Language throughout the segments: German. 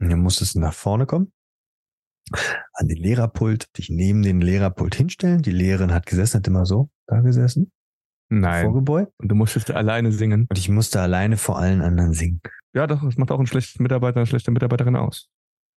Und dann musstest du nach vorne kommen, an den Lehrerpult, dich neben den Lehrerpult hinstellen. Die Lehrerin hat gesessen, hat immer so da gesessen. Nein. Vorgebeugt. Und du musstest alleine singen. Und ich musste alleine vor allen anderen singen. Ja, doch, das macht auch einen schlechten Mitarbeiter, eine schlechte Mitarbeiterin aus.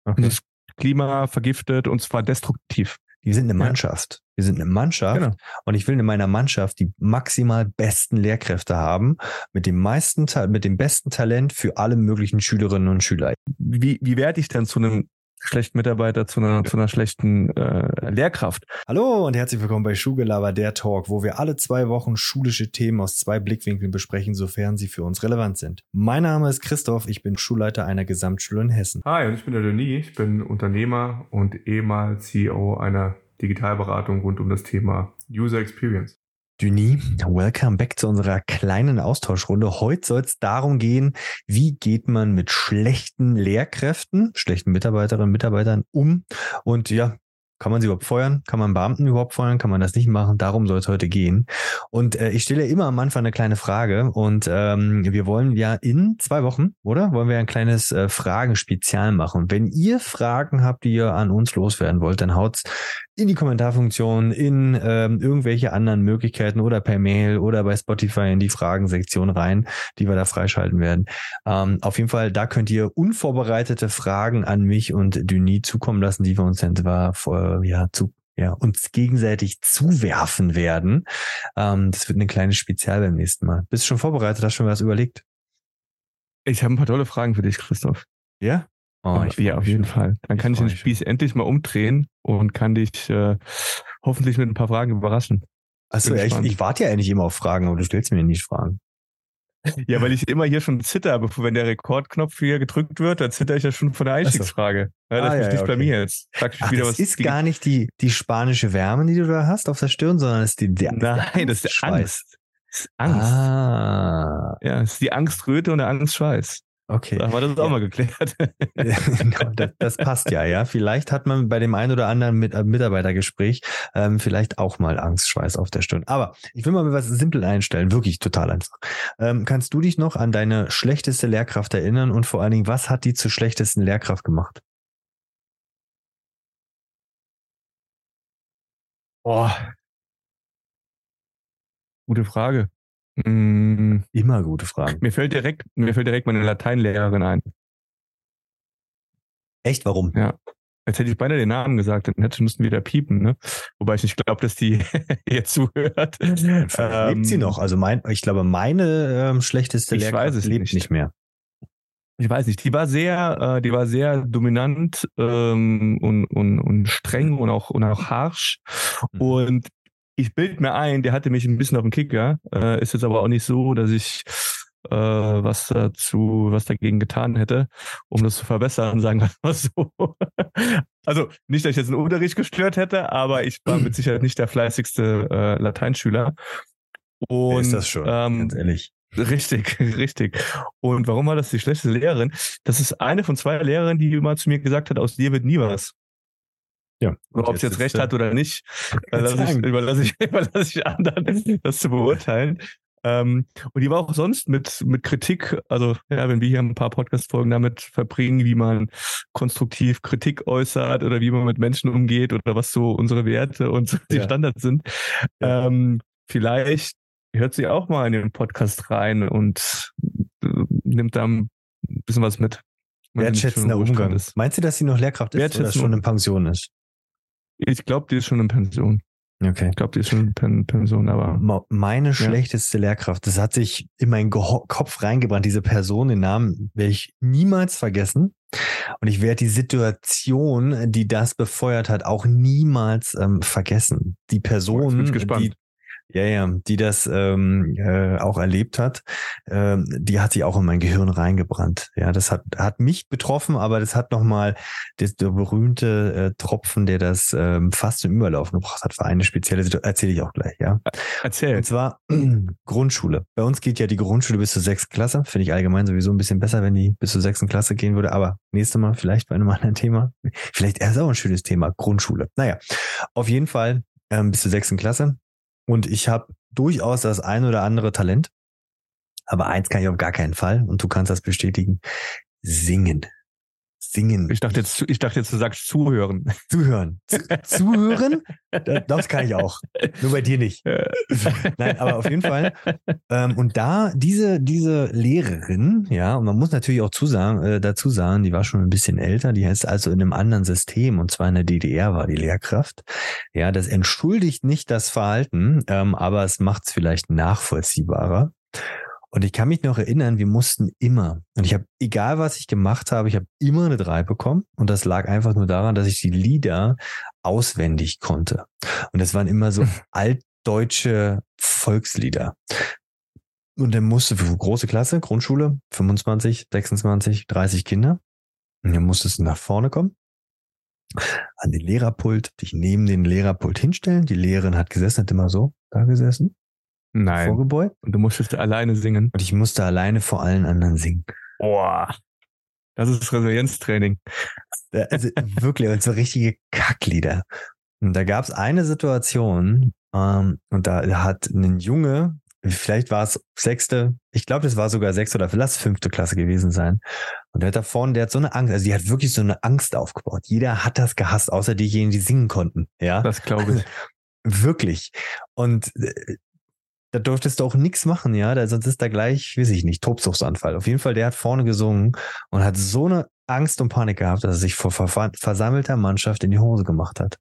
Okay. Das Klima vergiftet und zwar destruktiv. Wir sind eine. Mannschaft. Wir sind eine Mannschaft. Genau. Und ich will in meiner Mannschaft die maximal besten Lehrkräfte haben, mit dem meisten, mit dem besten Talent für alle möglichen Schülerinnen und Schüler. Wie, wie werde ich denn zu einem schlechten Mitarbeiter, zu einer, zu einer schlechten äh, Lehrkraft? Hallo und herzlich willkommen bei Schulgelaber, der Talk, wo wir alle zwei Wochen schulische Themen aus zwei Blickwinkeln besprechen, sofern sie für uns relevant sind. Mein Name ist Christoph, ich bin Schulleiter einer Gesamtschule in Hessen. Hi, und ich bin der Denis. Ich bin Unternehmer und ehemals CEO einer Digitalberatung rund um das Thema User Experience. Duni, welcome back zu unserer kleinen Austauschrunde. Heute soll es darum gehen, wie geht man mit schlechten Lehrkräften, schlechten Mitarbeiterinnen und Mitarbeitern um und ja, kann man sie überhaupt feuern? Kann man Beamten überhaupt feuern? Kann man das nicht machen? Darum soll es heute gehen. Und äh, ich stelle immer am Anfang eine kleine Frage und ähm, wir wollen ja in zwei Wochen, oder? Wollen wir ein kleines äh, Fragen-Spezial machen. Wenn ihr Fragen habt, die ihr an uns loswerden wollt, dann haut's in die Kommentarfunktion, in ähm, irgendwelche anderen Möglichkeiten oder per Mail oder bei Spotify in die Fragensektion rein, die wir da freischalten werden. Ähm, auf jeden Fall, da könnt ihr unvorbereitete Fragen an mich und Denis zukommen lassen, die wir uns dann zwar äh, ja, zu ja, uns gegenseitig zuwerfen werden. Ähm, das wird eine kleine Spezial beim nächsten Mal. Bist du schon vorbereitet? Hast du schon was überlegt? Ich habe ein paar tolle Fragen für dich, Christoph. Ja? Oh, ich ja, auf jeden schon. Fall. Dann Ich kann ich den mich Spieß endlich mal umdrehen und kann dich äh, hoffentlich mit ein paar Fragen überraschen. Achso, ja, ich, ich warte ja eigentlich immer auf Fragen, aber du stellst mir nicht Fragen. Ja, weil ich immer hier schon zitter, bevor wenn der Rekordknopf hier gedrückt wird, dann zitter ich ja schon von der Einstiegsfrage. Ja, Ah, dass ja, nicht okay. blamier jetzt. Sag ich Ach, wieder das was ist gegen- gar nicht die, die spanische Wärme, die du da hast auf der Stirn, sondern es ist die, der, Nein, das ist die Schweiß. Angst. Das ist Angst. Ah, Ja, es ist die Angströte und der Angstschweiß. Okay. Da haben wir das Ja. auch mal geklärt. Genau, das, das passt ja, ja. Vielleicht hat man bei dem einen oder anderen Mit äh, Mitarbeitergespräch ähm, vielleicht auch mal Angstschweiß auf der Stirn. Aber ich will mal was simpel einstellen, wirklich total einfach. Ähm, kannst du dich noch an deine schlechteste Lehrkraft erinnern und vor allen Dingen, was hat die zur schlechtesten Lehrkraft gemacht? Boah. Gute Frage. Mm, Immer gute Fragen. mir fällt direkt, mir fällt direkt meine Lateinlehrerin ein. Echt, warum? Jetzt hätte ich beinahe den Namen gesagt, dann hätte müssten wieder piepen, ne? Wobei ich nicht glaube, dass die jetzt zuhört. Vielleicht lebt sie Ähm, noch. Also mein, ich glaube, meine ähm, schlechteste Ich Lehrkraft weiß es lebt nicht. nicht mehr. Ich weiß nicht, die war sehr, äh, die war sehr dominant ähm, und, und, und streng und auch, und auch harsh. Mhm. Und ich bild mir ein, der hatte mich ein bisschen auf den Kicker. Äh, ist jetzt aber auch nicht so, dass ich äh, was dazu, was dagegen getan hätte, um das zu verbessern, sagen wir mal so. also nicht, dass ich jetzt einen Unterricht gestört hätte, aber ich war mit Sicherheit nicht der fleißigste äh, Lateinschüler. Und, ist das schon? Ähm, ganz ehrlich. Richtig, richtig. Und warum war das die schlechteste Lehrerin? Das ist eine von zwei Lehrerinnen, die mal zu mir gesagt hat, aus dir wird nie was. Ja. Ob sie jetzt recht äh, hat oder nicht, überlasse ich, überlasse ich, überlasse ich anderen, das zu beurteilen. Ähm, und die war auch sonst mit, mit Kritik, also ja, wenn wir hier ein paar Podcast-Folgen damit verbringen, wie man konstruktiv Kritik äußert oder wie man mit Menschen umgeht oder was so unsere Werte und die Ja. Standards sind, Ja. ähm, vielleicht hört sie auch mal in den Podcast rein und äh, nimmt da ein bisschen was mit. Wertschätzender Umgang. Ist. Meinst du, dass sie noch Lehrkraft ist oder schon in Pension ist? Ich glaube, die ist schon in Pension. Okay. Ich glaube, die ist schon in Pen Pension, aber Meine schlechteste Lehrkraft, das hat sich in meinen Geho Kopf reingebrannt. Diese Person, den Namen werde ich niemals vergessen. Und ich werde die Situation, die das befeuert hat, auch niemals ähm, vergessen. Die Person, gespannt. die ja, ja, die das ähm, äh, auch erlebt hat, ähm, die hat sich auch in mein Gehirn reingebrannt. Ja, das hat hat mich betroffen, aber das hat nochmal der berühmte äh, Tropfen, der das ähm, fast zum Überlaufen gebracht hat, für eine spezielle Situation. Erzähle ich auch gleich, ja. erzähl. Und zwar Grundschule. Bei uns geht ja die Grundschule bis zur sechsten Klasse. Finde ich allgemein sowieso ein bisschen besser, wenn die bis zur sechsten Klasse gehen würde. Aber nächste Mal vielleicht bei einem anderen Thema. Vielleicht ist auch ein schönes Thema, Grundschule. Naja, auf jeden Fall ähm, bis zur sechsten Klasse. Und ich habe durchaus das ein oder andere Talent. Aber eins kann ich auf gar keinen Fall. Und du kannst das bestätigen. Singen. Singen. Ich dachte jetzt, ich dachte jetzt, du sagst zuhören. Zuhören. zuhören? Das kann ich auch. Nur bei dir nicht. Nein, aber auf jeden Fall. Ähm, und da diese, diese Lehrerin, ja, und man muss natürlich auch zusagen, äh, dazu sagen, die war schon ein bisschen älter, die heißt also in einem anderen System, und zwar in der DDR war die Lehrkraft. Ja, das entschuldigt nicht das Verhalten, ähm, aber es macht es vielleicht nachvollziehbarer. Und ich kann mich noch erinnern, wir mussten immer, und ich habe, egal was ich gemacht habe, ich habe immer eine drei bekommen. Und das lag einfach nur daran, dass ich die Lieder auswendig konnte. Und das waren immer so altdeutsche Volkslieder. Und dann musste für große Klasse, Grundschule, 25, 26, 30 Kinder. Und dann musstest du nach vorne kommen, an den Lehrerpult, dich neben den Lehrerpult hinstellen. Die Lehrerin hat gesessen, hat immer so da gesessen. Nein. Vorgebeugt. Und du musstest alleine singen. Und ich musste alleine vor allen anderen singen. Boah. Das ist Resilienztraining. Also wirklich, und so richtige Kacklieder. Und da gab es eine Situation, ähm, und da hat ein Junge, vielleicht war es sechste, ich glaube, das war sogar sechste oder lass fünfte Klasse gewesen sein. Und der hat da vorne, der hat so eine Angst, also die hat wirklich so eine Angst aufgebaut. Jeder hat das gehasst, außer diejenigen, die singen konnten. Ja. Das glaube ich. Wirklich. Und äh, da durftest du auch nichts machen, ja, da, sonst ist da gleich, weiß ich nicht, Tobsuchtsanfall. Auf jeden Fall, der hat vorne gesungen und hat so eine Angst und Panik gehabt, dass er sich vor versammelter Mannschaft in die Hose gemacht hat.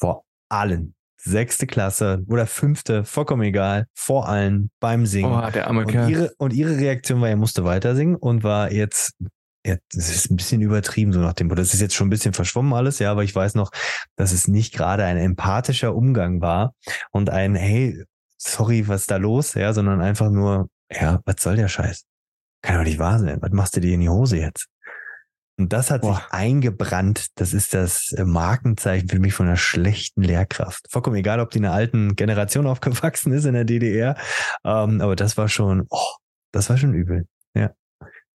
Vor allen. Sechste Klasse oder fünfte, vollkommen egal, vor allen beim Singen. Oh, der arme und, ihre, und ihre Reaktion war, er musste weiter singen und war jetzt ja, das ist ein bisschen übertrieben, so nach dem, das ist jetzt schon ein bisschen verschwommen alles, ja, aber ich weiß noch, dass es nicht gerade ein empathischer Umgang war und ein, hey, sorry, was ist da los, ja, sondern einfach nur, ja, was soll der Scheiß? Kann doch nicht wahr sein. Was machst du dir in die Hose jetzt? Und das hat Boah. sich eingebrannt. Das ist das äh, Markenzeichen für mich von einer schlechten Lehrkraft. Vollkommen egal, ob die in einer alten Generation aufgewachsen ist in der DDR. Ähm, aber das war schon, oh, das war schon übel. Ja.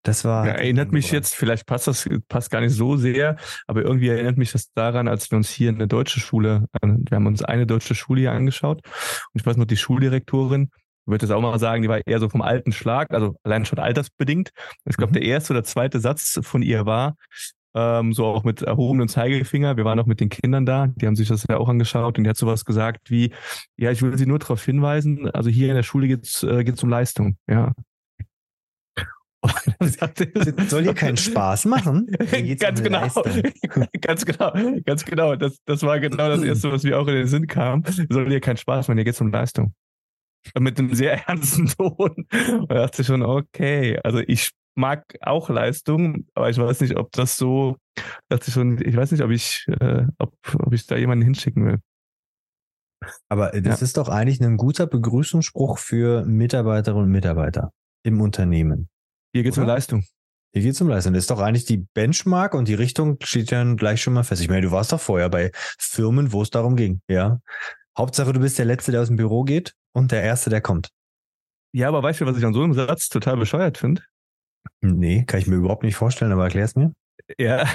Das war. Ja, erinnert mich jetzt, vielleicht passt das, passt gar nicht so sehr, aber irgendwie erinnert mich das daran, als wir uns hier in eine deutsche Schule, äh, wir haben uns eine deutsche Schule hier angeschaut und ich weiß noch, die Schuldirektorin, ich würde das auch mal sagen, die war eher so vom alten Schlag, also allein schon altersbedingt. Ich glaube, mhm. der erste oder zweite Satz von ihr war, ähm, so auch mit erhobenem Zeigefinger. Wir waren auch mit den Kindern da, die haben sich das ja auch angeschaut und die hat sowas gesagt wie, ja, ich will sie nur darauf hinweisen, also hier in der Schule geht's äh, geht's um Leistung, ja. Soll hier keinen Spaß machen? Ganz genau. ganz genau. Ganz genau. Das, das war genau das Erste, was mir auch in den Sinn kam. Soll hier keinen Spaß machen, hier geht es um Leistung. Mit einem sehr ernsten Ton. Und da dachte ich schon, okay, also ich mag auch Leistung, aber ich weiß nicht, ob das so, dachte ich schon, ich weiß nicht, ob ich, äh, ob, ob ich da jemanden hinschicken will. Aber das ja. ist doch eigentlich ein guter Begrüßungsspruch für Mitarbeiterinnen und Mitarbeiter im Unternehmen. Hier geht es um Leistung. Hier geht es um Leistung. Das ist doch eigentlich die Benchmark und die Richtung steht ja gleich schon mal fest. Ich meine, du warst doch vorher bei Firmen, wo es darum ging, ja. Hauptsache, du bist der Letzte, der aus dem Büro geht und der Erste, der kommt. Ja, aber weißt du, was ich an so einem Satz total bescheuert finde? Nee, kann ich mir überhaupt nicht vorstellen, aber erklär es mir. Ja,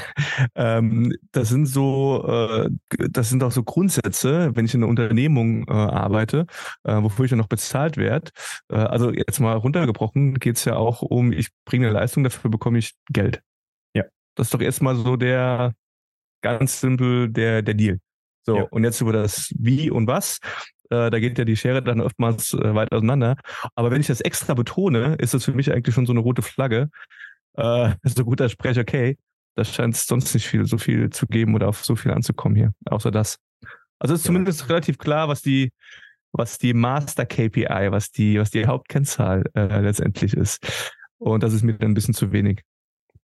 ähm, das sind so, äh, das sind auch so Grundsätze, wenn ich in einer Unternehmung äh, arbeite, äh, wofür ich dann noch bezahlt werde. Äh, also jetzt mal runtergebrochen, geht es ja auch um, ich bringe eine Leistung, dafür bekomme ich Geld. Ja. Das ist doch erstmal so der ganz simpel der, der Deal. So, ja. und jetzt über das Wie und Was, äh, da geht ja die Schere dann oftmals äh, weit auseinander. Aber wenn ich das extra betone, ist das für mich eigentlich schon so eine rote Flagge. Äh, so gut als Sprecher, okay, da scheint es sonst nicht viel, so viel zu geben oder auf so viel anzukommen hier, außer das. Also ist zumindest relativ klar, was die, was die Master KPI, was die, was die Hauptkennzahl äh, letztendlich ist. Und das ist mir dann ein bisschen zu wenig.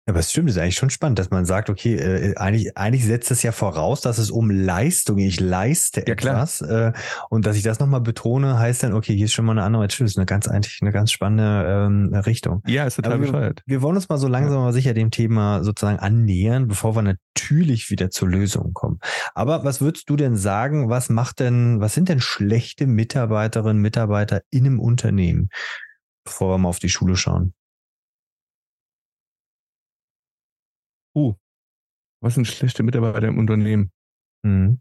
Aber es stimmt, das ist eigentlich schon spannend, dass man sagt, okay, äh, eigentlich, eigentlich setzt es ja voraus, dass es um Leistung, ich leiste ja, etwas. Äh, und dass ich das nochmal betone, heißt dann, okay, hier ist schon mal eine andere, das ist eine ganz eigentlich eine ganz spannende ähm, Richtung. Ja, ist total wir, bescheuert. Wir wollen uns mal so langsam ja. aber sicher dem Thema sozusagen annähern, bevor wir natürlich wieder zur Lösung kommen. Aber was würdest du denn sagen, was macht denn, was sind denn schlechte Mitarbeiterinnen, Mitarbeiter in einem Unternehmen, bevor wir mal auf die Schule schauen? Uh, was sind schlechte Mitarbeiter im Unternehmen? Mhm.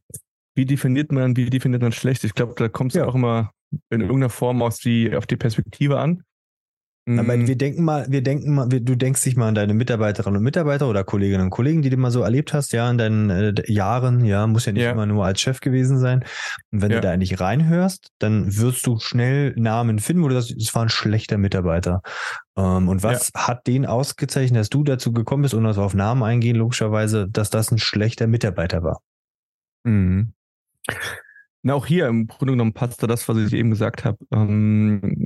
Wie definiert man, wie definiert man schlecht? Ich glaube, da kommt es ja. auch immer in irgendeiner Form aus die, auf die Perspektive an. Aber Mhm. wir denken mal, wir denken mal, wir, du denkst dich mal an deine Mitarbeiterinnen und Mitarbeiter oder Kolleginnen und Kollegen, die du mal so erlebt hast, ja, in deinen äh, Jahren, ja, muss ja nicht Ja. immer nur als Chef gewesen sein. Und wenn Ja. du da nicht reinhörst, dann wirst du schnell Namen finden, wo du sagst, es war ein schlechter Mitarbeiter. Ähm, und was hat den ausgezeichnet, dass du dazu gekommen bist, ohne dass wir auf Namen eingehen, logischerweise, dass das ein schlechter Mitarbeiter war? Mhm. Na, auch hier im Grunde genommen passt da das, was ich eben gesagt habe. Ähm,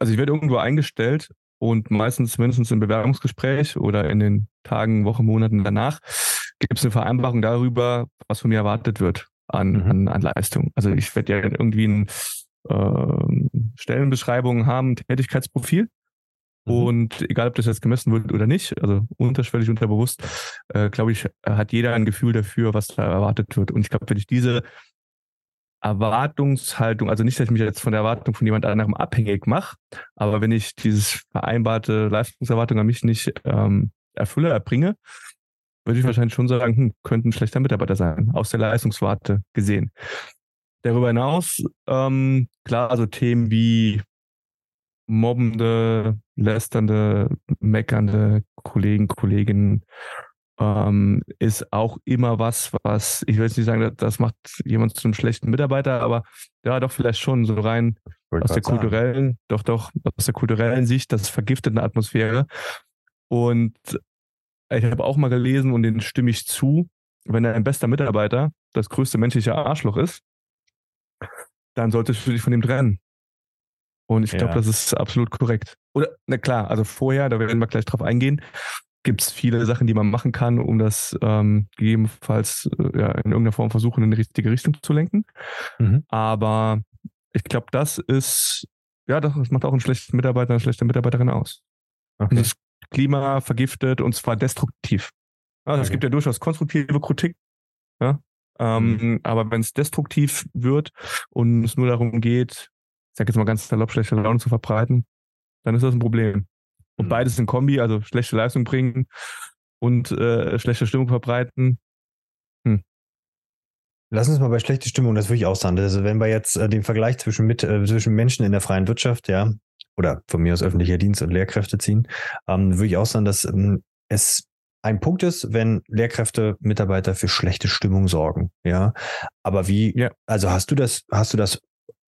also ich werde irgendwo eingestellt und meistens mindestens im Bewerbungsgespräch oder in den Tagen, Wochen, Monaten danach gibt es eine Vereinbarung darüber, was von mir erwartet wird an, Mhm. an, an Leistung. Also ich werde ja irgendwie ein ähm, Stellenbeschreibung haben, Tätigkeitsprofil. Mhm. Und egal, ob das jetzt gemessen wird oder nicht, also unterschwellig, unterbewusst, äh, glaube ich, hat jeder ein Gefühl dafür, was da erwartet wird. Und ich glaube, wenn ich diese Erwartungshaltung, also nicht, dass ich mich jetzt von der Erwartung von jemand anderem abhängig mache, aber wenn ich dieses vereinbarte Leistungserwartung an mich nicht ähm, erfülle, erbringe, würde ich wahrscheinlich schon sagen, hm, könnte ein schlechter Mitarbeiter sein, aus der Leistungswarte gesehen. Darüber hinaus, ähm, klar, also Themen wie mobbende, lästernde, meckernde Kollegen, Kolleginnen, ähm, ist auch immer was, was, ich will jetzt nicht sagen, das macht jemand zu einem schlechten Mitarbeiter, aber ja, doch vielleicht schon so rein aus der sagen. kulturellen, doch, doch, aus der kulturellen Sicht, das vergiftet eine Atmosphäre. Und ich habe auch mal gelesen und den stimme ich zu, wenn ein bester Mitarbeiter das größte menschliche Arschloch ist, dann solltest du dich von ihm trennen. Und ich glaube, Ja. das ist absolut korrekt. Oder, na klar, also vorher, da werden wir gleich drauf eingehen, gibt es viele Sachen, die man machen kann, um das ähm, gegebenenfalls äh, ja, in irgendeiner Form versuchen, in die richtige Richtung zu lenken. Mhm. Aber ich glaube, das ist, ja, das macht auch einen schlechten Mitarbeiter, eine schlechte Mitarbeiterin aus. Okay. Das Klima vergiftet und zwar destruktiv. Also es Okay. gibt ja durchaus konstruktive Kritik, ja? ähm, aber wenn es destruktiv wird und es nur darum geht, ich sag jetzt mal ganz salopp, schlechte Laune zu verbreiten, dann ist das ein Problem. Und Mhm. beides in Kombi, also schlechte Leistung bringen und äh, schlechte Stimmung verbreiten. Lass uns mal bei schlechter Stimmung, das würde ich auch sagen. Also wenn wir jetzt äh, den Vergleich zwischen, mit, äh, zwischen Menschen in der freien Wirtschaft, ja, oder von mir aus öffentlicher Dienst und Lehrkräfte ziehen, ähm, würde ich auch sagen, dass ähm, es ein Punkt ist, wenn Lehrkräfte, Mitarbeiter für schlechte Stimmung sorgen, ja. Aber wie, Ja. also hast du das, hast du das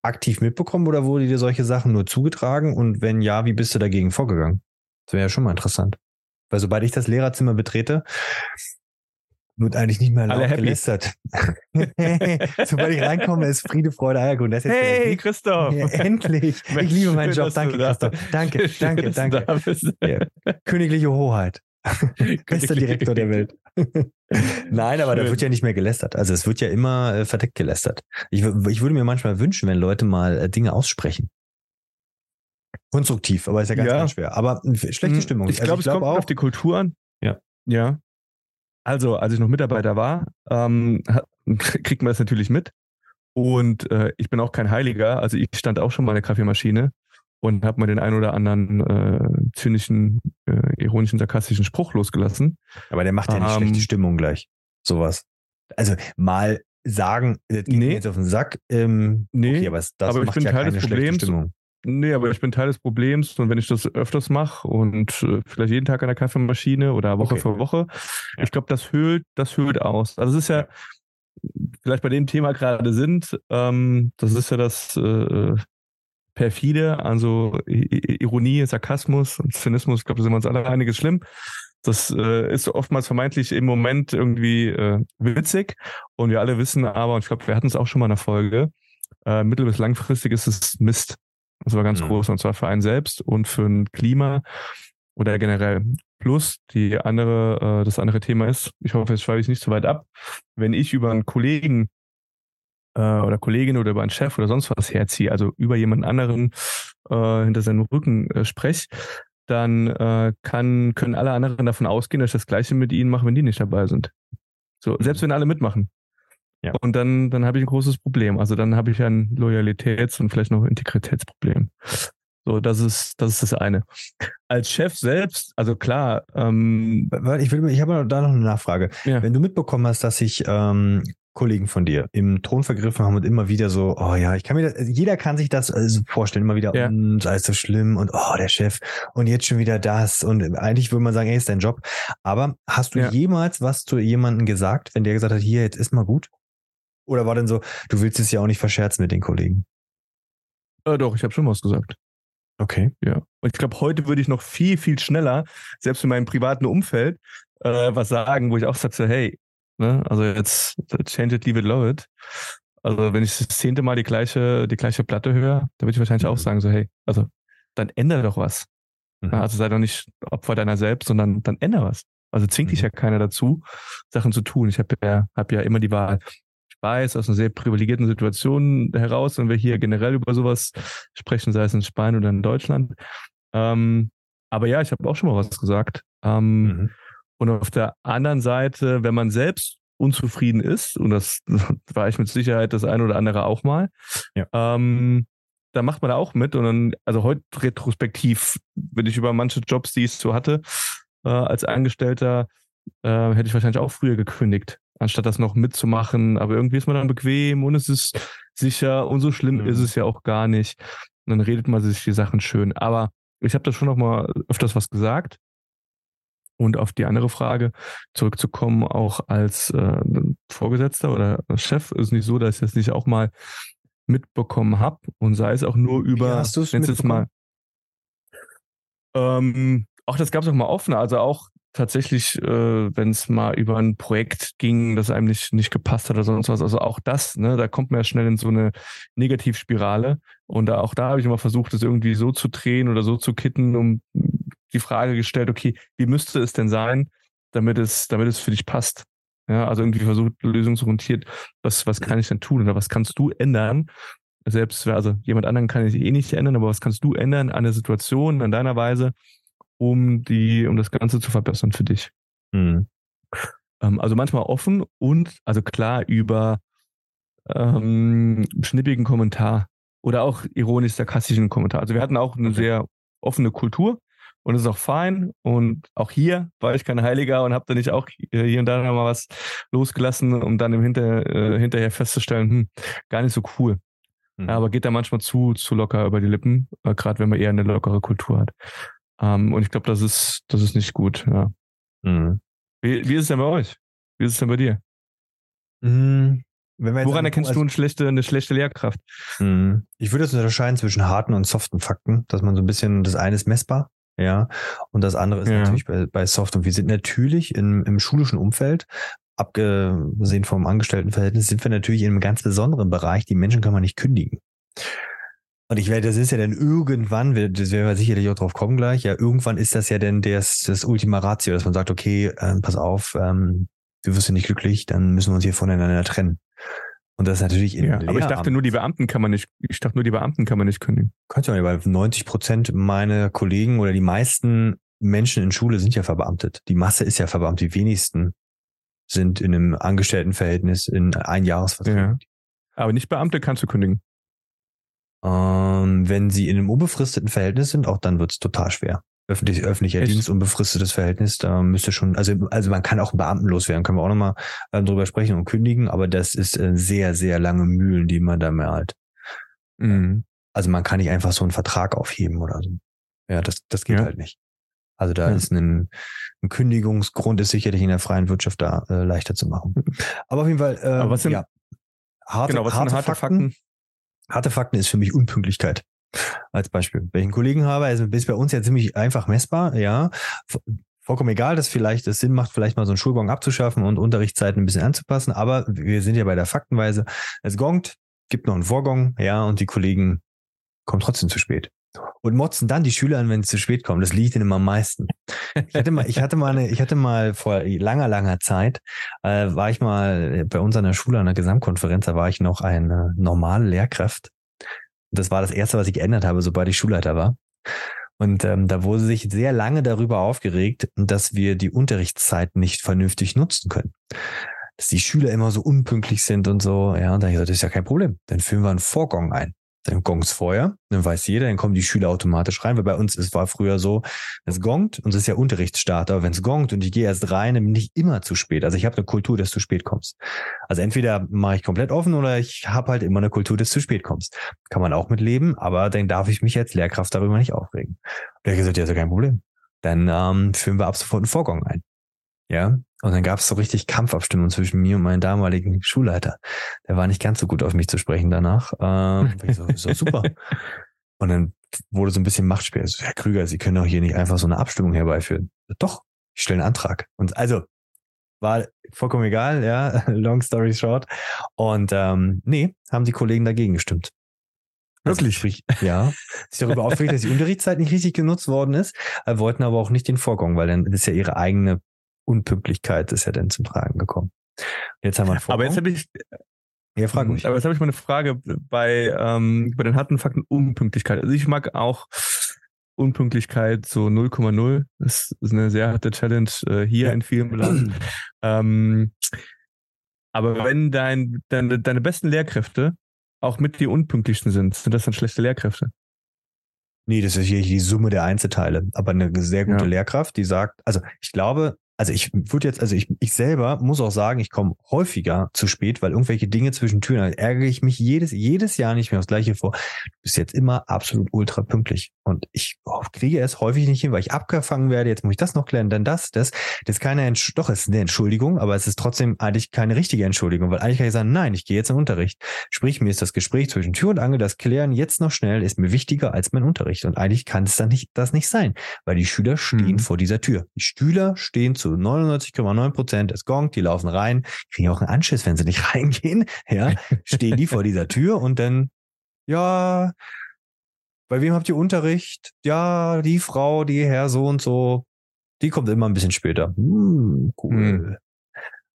aktiv mitbekommen oder wurde dir solche Sachen nur zugetragen? Und wenn ja, wie bist du dagegen vorgegangen? Das wäre ja schon mal interessant. Weil sobald ich das Lehrerzimmer betrete, wird eigentlich nicht mehr Alle laut happy. gelästert. Sobald ich reinkomme, ist Friede, Freude, Eierkuchen. Das ist jetzt Hey, Christoph! ja, endlich. Ich Mensch, liebe meinen schön, Job. Danke, da Christoph. Danke, Schön, danke, danke. da. Ja. Königliche Hoheit. Bester Direktor der Welt. Nein, aber da Schön. wird ja nicht mehr gelästert. Also es wird ja immer äh, verdeckt gelästert. Ich, ich würde mir manchmal wünschen, wenn Leute mal äh, Dinge aussprechen. Konstruktiv, aber ist ja ganz, Ja. ganz schwer. Aber äh, schlechte Hm, Stimmung. Ich Also glaube, es kommt auf die Kultur an. Ja. Ja. Also, als ich noch Mitarbeiter war, ähm, kriegt man das natürlich mit. Und äh, ich bin auch kein Heiliger. Also ich stand auch schon mal in der Kaffeemaschine und habe mal den ein oder anderen äh, zynischen, äh, ironischen, sarkastischen Spruch losgelassen. Aber der macht ja nicht Ähm, schlechte Stimmung gleich. Sowas. Also mal sagen, das geht Nee. mir jetzt auf den Sack. Ähm, Nee, okay, aber das aber ich macht bin ja Teil keine des schlechte Problems. Nee, aber ich bin Teil des Problems und wenn ich das öfters mache und äh, vielleicht jeden Tag an der Kaffeemaschine oder Woche Okay. für Woche, Ja. ich glaube, das höhlt, das höhlt aus. Also es ist ja, vielleicht bei dem Thema gerade sind, ähm, das ist ja das äh, perfide, also Ironie, Sarkasmus und Zynismus, ich glaube, da sind wir uns alle einiges schlimm. Das äh, ist oftmals vermeintlich im Moment irgendwie äh, witzig und wir alle wissen aber, und ich glaube, wir hatten es auch schon mal in der Folge, äh, mittel- bis langfristig ist es Mist. Das war ganz Mhm. groß und zwar für einen selbst und für ein Klima oder generell. Plus die andere, äh, das andere Thema ist, ich hoffe, jetzt schreibe ich nicht zu weit ab, wenn ich über einen Kollegen äh, oder Kollegin oder über einen Chef oder sonst was herziehe, also über jemand anderen äh, hinter seinem Rücken äh, spreche, dann äh, kann, können alle anderen davon ausgehen, dass ich das Gleiche mit ihnen mache, wenn die nicht dabei sind. So, selbst wenn alle mitmachen. Ja. Und dann, dann habe ich ein großes Problem. Also dann habe ich ein Loyalitäts- und vielleicht noch Integritätsproblem. So, das ist, das ist das eine. Als Chef selbst, also klar, ähm, Ich, will, ich habe da noch eine Nachfrage. ja, Wenn du mitbekommen hast, dass sich ähm, Kollegen von dir im Ton vergriffen haben und immer wieder so, oh ja, ich kann mir das, jeder kann sich das also vorstellen, immer wieder, Ja. und alles so schlimm und oh, der Chef und jetzt schon wieder das und eigentlich würde man sagen, ey, ist dein Job. Aber hast du Ja. jemals was zu jemandem gesagt, wenn der gesagt hat, hier, jetzt ist mal gut? Oder war denn so, du willst es ja auch nicht verscherzen mit den Kollegen? Äh, doch, ich habe schon was gesagt. Okay. Ja. Und ich glaube, heute würde ich noch viel, viel schneller, selbst in meinem privaten Umfeld, äh, was sagen, wo ich auch sage, so, hey, ne, also jetzt change it, leave it, love it. Also wenn ich das zehnte Mal die gleiche, die gleiche Platte höre, dann würde ich wahrscheinlich auch Mhm. sagen, so, hey, also dann ändere doch was. Mhm. Also sei doch nicht Opfer deiner selbst, sondern dann ändere was. Also zwingt dich Mhm. ja keiner dazu, Sachen zu tun. Ich habe ja, hab ja immer die Wahl. Weiß aus einer sehr privilegierten Situation heraus, wenn wir hier generell über sowas sprechen, sei es in Spanien oder in Deutschland. Ähm, aber ja, ich habe auch schon mal was gesagt. Ähm, Mhm. und auf der anderen Seite, wenn man selbst unzufrieden ist, und das war ich mit Sicherheit das eine oder andere auch mal, Ja. ähm, da macht man da auch mit. Und dann, also heute retrospektiv, wenn ich über manche Jobs, die ich so hatte, äh, als Angestellter, äh, hätte ich wahrscheinlich auch früher gekündigt, anstatt das noch mitzumachen. Aber irgendwie ist man dann bequem und es ist sicher und so schlimm Mhm. ist es ja auch gar nicht. Und dann redet man sich die Sachen schön. Aber ich habe da schon noch mal öfters was gesagt. Und auf die andere Frage zurückzukommen, auch als äh, Vorgesetzter oder Chef, ist nicht so, dass ich das nicht auch mal mitbekommen habe und sei es auch nur über, nenn's jetzt mal, ähm, auch das gab es auch mal offener, also auch tatsächlich, äh, wenn es mal über ein Projekt ging, das einem nicht, nicht gepasst hat oder sonst was, also auch das, ne, da kommt man ja schnell in so eine Negativspirale und da, auch da habe ich immer versucht, das irgendwie so zu drehen oder so zu kitten, um die Frage gestellt, okay, wie müsste es denn sein, damit es, damit es für dich passt? Ja, also irgendwie versucht, lösungsorientiert, was, was kann ich denn tun oder was kannst du ändern? Selbst, also jemand anderen kann ich eh nicht ändern, aber was kannst du ändern an der Situation, an deiner Weise, um die, um das Ganze zu verbessern für dich? Mhm. Ähm, also manchmal offen und, also klar, über ähm, schnippigen Kommentar oder auch ironisch sarkastischen Kommentar. Also wir hatten auch eine Okay. sehr offene Kultur und das ist auch fein. Und auch hier war ich kein Heiliger und habe da nicht auch äh, hier und da mal was losgelassen, um dann im Hinter, äh, hinterher festzustellen, hm, gar nicht so cool. Mhm. Ja, aber geht da manchmal zu, zu locker über die Lippen, äh, gerade wenn man eher eine lockere Kultur hat. Ähm, und ich glaube, das ist, das ist nicht gut. Ja. Mhm. Wie, wie ist es denn bei euch? Wie ist es denn bei dir? Mhm. Wenn wir jetzt Woran an- erkennst also- du eine schlechte, eine schlechte Lehrkraft? Mhm. Ich würde jetzt unterscheiden zwischen harten und soften Fakten, dass man so ein bisschen, das eine ist messbar, ja, und das andere ist Ja. natürlich bei, bei Soft. Und wir sind natürlich im, im schulischen Umfeld, abgesehen vom Angestelltenverhältnis, sind wir natürlich in einem ganz besonderen Bereich. Die Menschen kann man nicht kündigen. Und ich werde, das ist ja dann irgendwann, das werden wir sicherlich auch drauf kommen gleich, ja, irgendwann ist das ja dann das, das Ultima Ratio, dass man sagt, okay, ähm, pass auf, ähm, du wirst ja nicht glücklich, dann müssen wir uns hier voneinander trennen. Und das ist natürlich in Ja, aber ich dachte nur, die Beamten kann man nicht, ich dachte nur, die Beamten kann man nicht kündigen. Könnte man ja, weil 90 Prozent meiner Kollegen oder die meisten Menschen in Schule sind ja verbeamtet. Die Masse ist ja verbeamtet. Die wenigsten sind in einem Angestelltenverhältnis in ein Jahresvertrag. Ja. Aber nicht Beamte kannst du kündigen. Ähm, wenn sie in einem unbefristeten Verhältnis sind, auch dann wird es total schwer. Öffentlich, öffentlicher Echt? Dienst, unbefristetes Verhältnis, da müsste schon, also, also man kann auch einen Beamten loswerden, können wir auch nochmal ähm, drüber sprechen und kündigen, aber das ist äh, sehr, sehr lange Mühlen, die man da malt. Mhm. Also man kann nicht einfach so einen Vertrag aufheben oder so. Ja, das, das geht Ja. halt nicht. Also da Ja. ist ein, ein Kündigungsgrund ist sicherlich in der freien Wirtschaft da äh, leichter zu machen. Aber auf jeden Fall, ähm, Aber was sind- ja, harte, genau, was harte, sind harte Fakten, Fakten? Harte Fakten ist für mich Unpünktlichkeit. Als Beispiel. Einen Kollegen habe, also ist bei uns ja ziemlich einfach messbar, ja. Vollkommen egal, dass vielleicht es Sinn macht, vielleicht mal so einen Schulgong abzuschaffen und Unterrichtszeiten ein bisschen anzupassen. Aber wir sind ja bei der Faktenweise. Es gongt, gibt noch einen Vorgong, ja, und die Kollegen kommen trotzdem zu spät. Und motzen dann die Schüler an, wenn sie zu spät kommen. Das liegt ihnen am meisten. Ich hatte mal, ich hatte mal, eine, ich hatte mal vor langer, langer Zeit, äh, war ich mal bei uns an der Schule an der Gesamtkonferenz, da war ich noch eine normale Lehrkraft. Das war das erste, was ich geändert habe, sobald ich Schulleiter war. Und ähm, da wurde sich sehr lange darüber aufgeregt, dass wir die Unterrichtszeit nicht vernünftig nutzen können. Dass die Schüler immer so unpünktlich sind und so. Ja, und da hab ich gesagt, das ist ja kein Problem. Dann führen wir einen Vorgong ein. Dann gongt's vorher, dann weiß jeder, dann kommen die Schüler automatisch rein, weil bei uns, es war früher so, es gongt und es ist ja Unterrichtsstarter, aber wenn es gongt und ich gehe erst rein, dann bin ich immer zu spät. Also ich habe eine Kultur, dass du zu spät kommst. Also entweder mache ich komplett offen oder ich habe halt immer eine Kultur, dass du zu spät kommst. Kann man auch mit leben, aber dann darf ich mich als Lehrkraft darüber nicht aufregen. Der gesagt, ja, ist ja kein Problem. Dann ähm, führen wir ab sofort einen Vorgang ein. Ja, und dann gab es so richtig Kampfabstimmung zwischen mir und meinem damaligen Schulleiter. Der war nicht ganz so gut auf mich zu sprechen danach. Ähm, ich so, so super. Und dann wurde so ein bisschen Machtspiel. So, Herr Krüger, Sie können doch hier nicht einfach so eine Abstimmung herbeiführen. Doch, ich stelle einen Antrag. Und also war vollkommen egal, ja, long story short. Und ähm, nee, haben die Kollegen dagegen gestimmt. Also Wirklich? sprich, ja, sich darüber aufregt, dass die Unterrichtszeit nicht richtig genutzt worden ist, äh, wollten aber auch nicht den Vorgang, weil dann ist ja ihre eigene Unpünktlichkeit ist ja dann zum Tragen gekommen. Jetzt haben wir einen Aber jetzt habe ich, ja, frag mich. aber jetzt habe ich mal eine Frage bei, ähm, bei den harten Fakten Unpünktlichkeit. Also ich mag auch Unpünktlichkeit so 0,0. Das ist eine sehr harte Challenge äh, hier Ja. in vielen Belangen. ähm, aber wenn dein, deine, deine besten Lehrkräfte auch mit die unpünktlichsten sind, sind das dann schlechte Lehrkräfte? Nee, das ist hier die Summe der Einzelteile. Aber eine sehr gute Ja. Lehrkraft, die sagt, also ich glaube, also ich würde jetzt, also ich, ich selber muss auch sagen, ich komme häufiger zu spät, weil irgendwelche Dinge zwischen Türen, da ärgere ich mich jedes, jedes Jahr nicht mehr aufs Gleiche vor. Du bist jetzt immer absolut ultra pünktlich. Und ich oh, kriege es häufig nicht hin, weil ich abgefangen werde. Jetzt muss ich das noch klären, dann das, das. Das ist keine, Entsch doch, es ist eine Entschuldigung, aber es ist trotzdem eigentlich keine richtige Entschuldigung, weil eigentlich kann ich sagen, nein, ich gehe jetzt in den Unterricht. Sprich, mir ist das Gespräch zwischen Tür und Angel, das Klären jetzt noch schnell, ist mir wichtiger als mein Unterricht. Und eigentlich kann es dann nicht, das nicht sein, weil die Schüler stehen Mhm. vor dieser Tür. Die Schüler stehen zu 99,9 Prozent, es gongt, die laufen rein, kriegen auch einen Anschiss, wenn sie nicht reingehen, ja, stehen die vor dieser Tür und dann, ja, bei wem habt ihr Unterricht? Ja, die Frau, die Herr so und so, die kommt immer ein bisschen später. Hm, cool. Hm.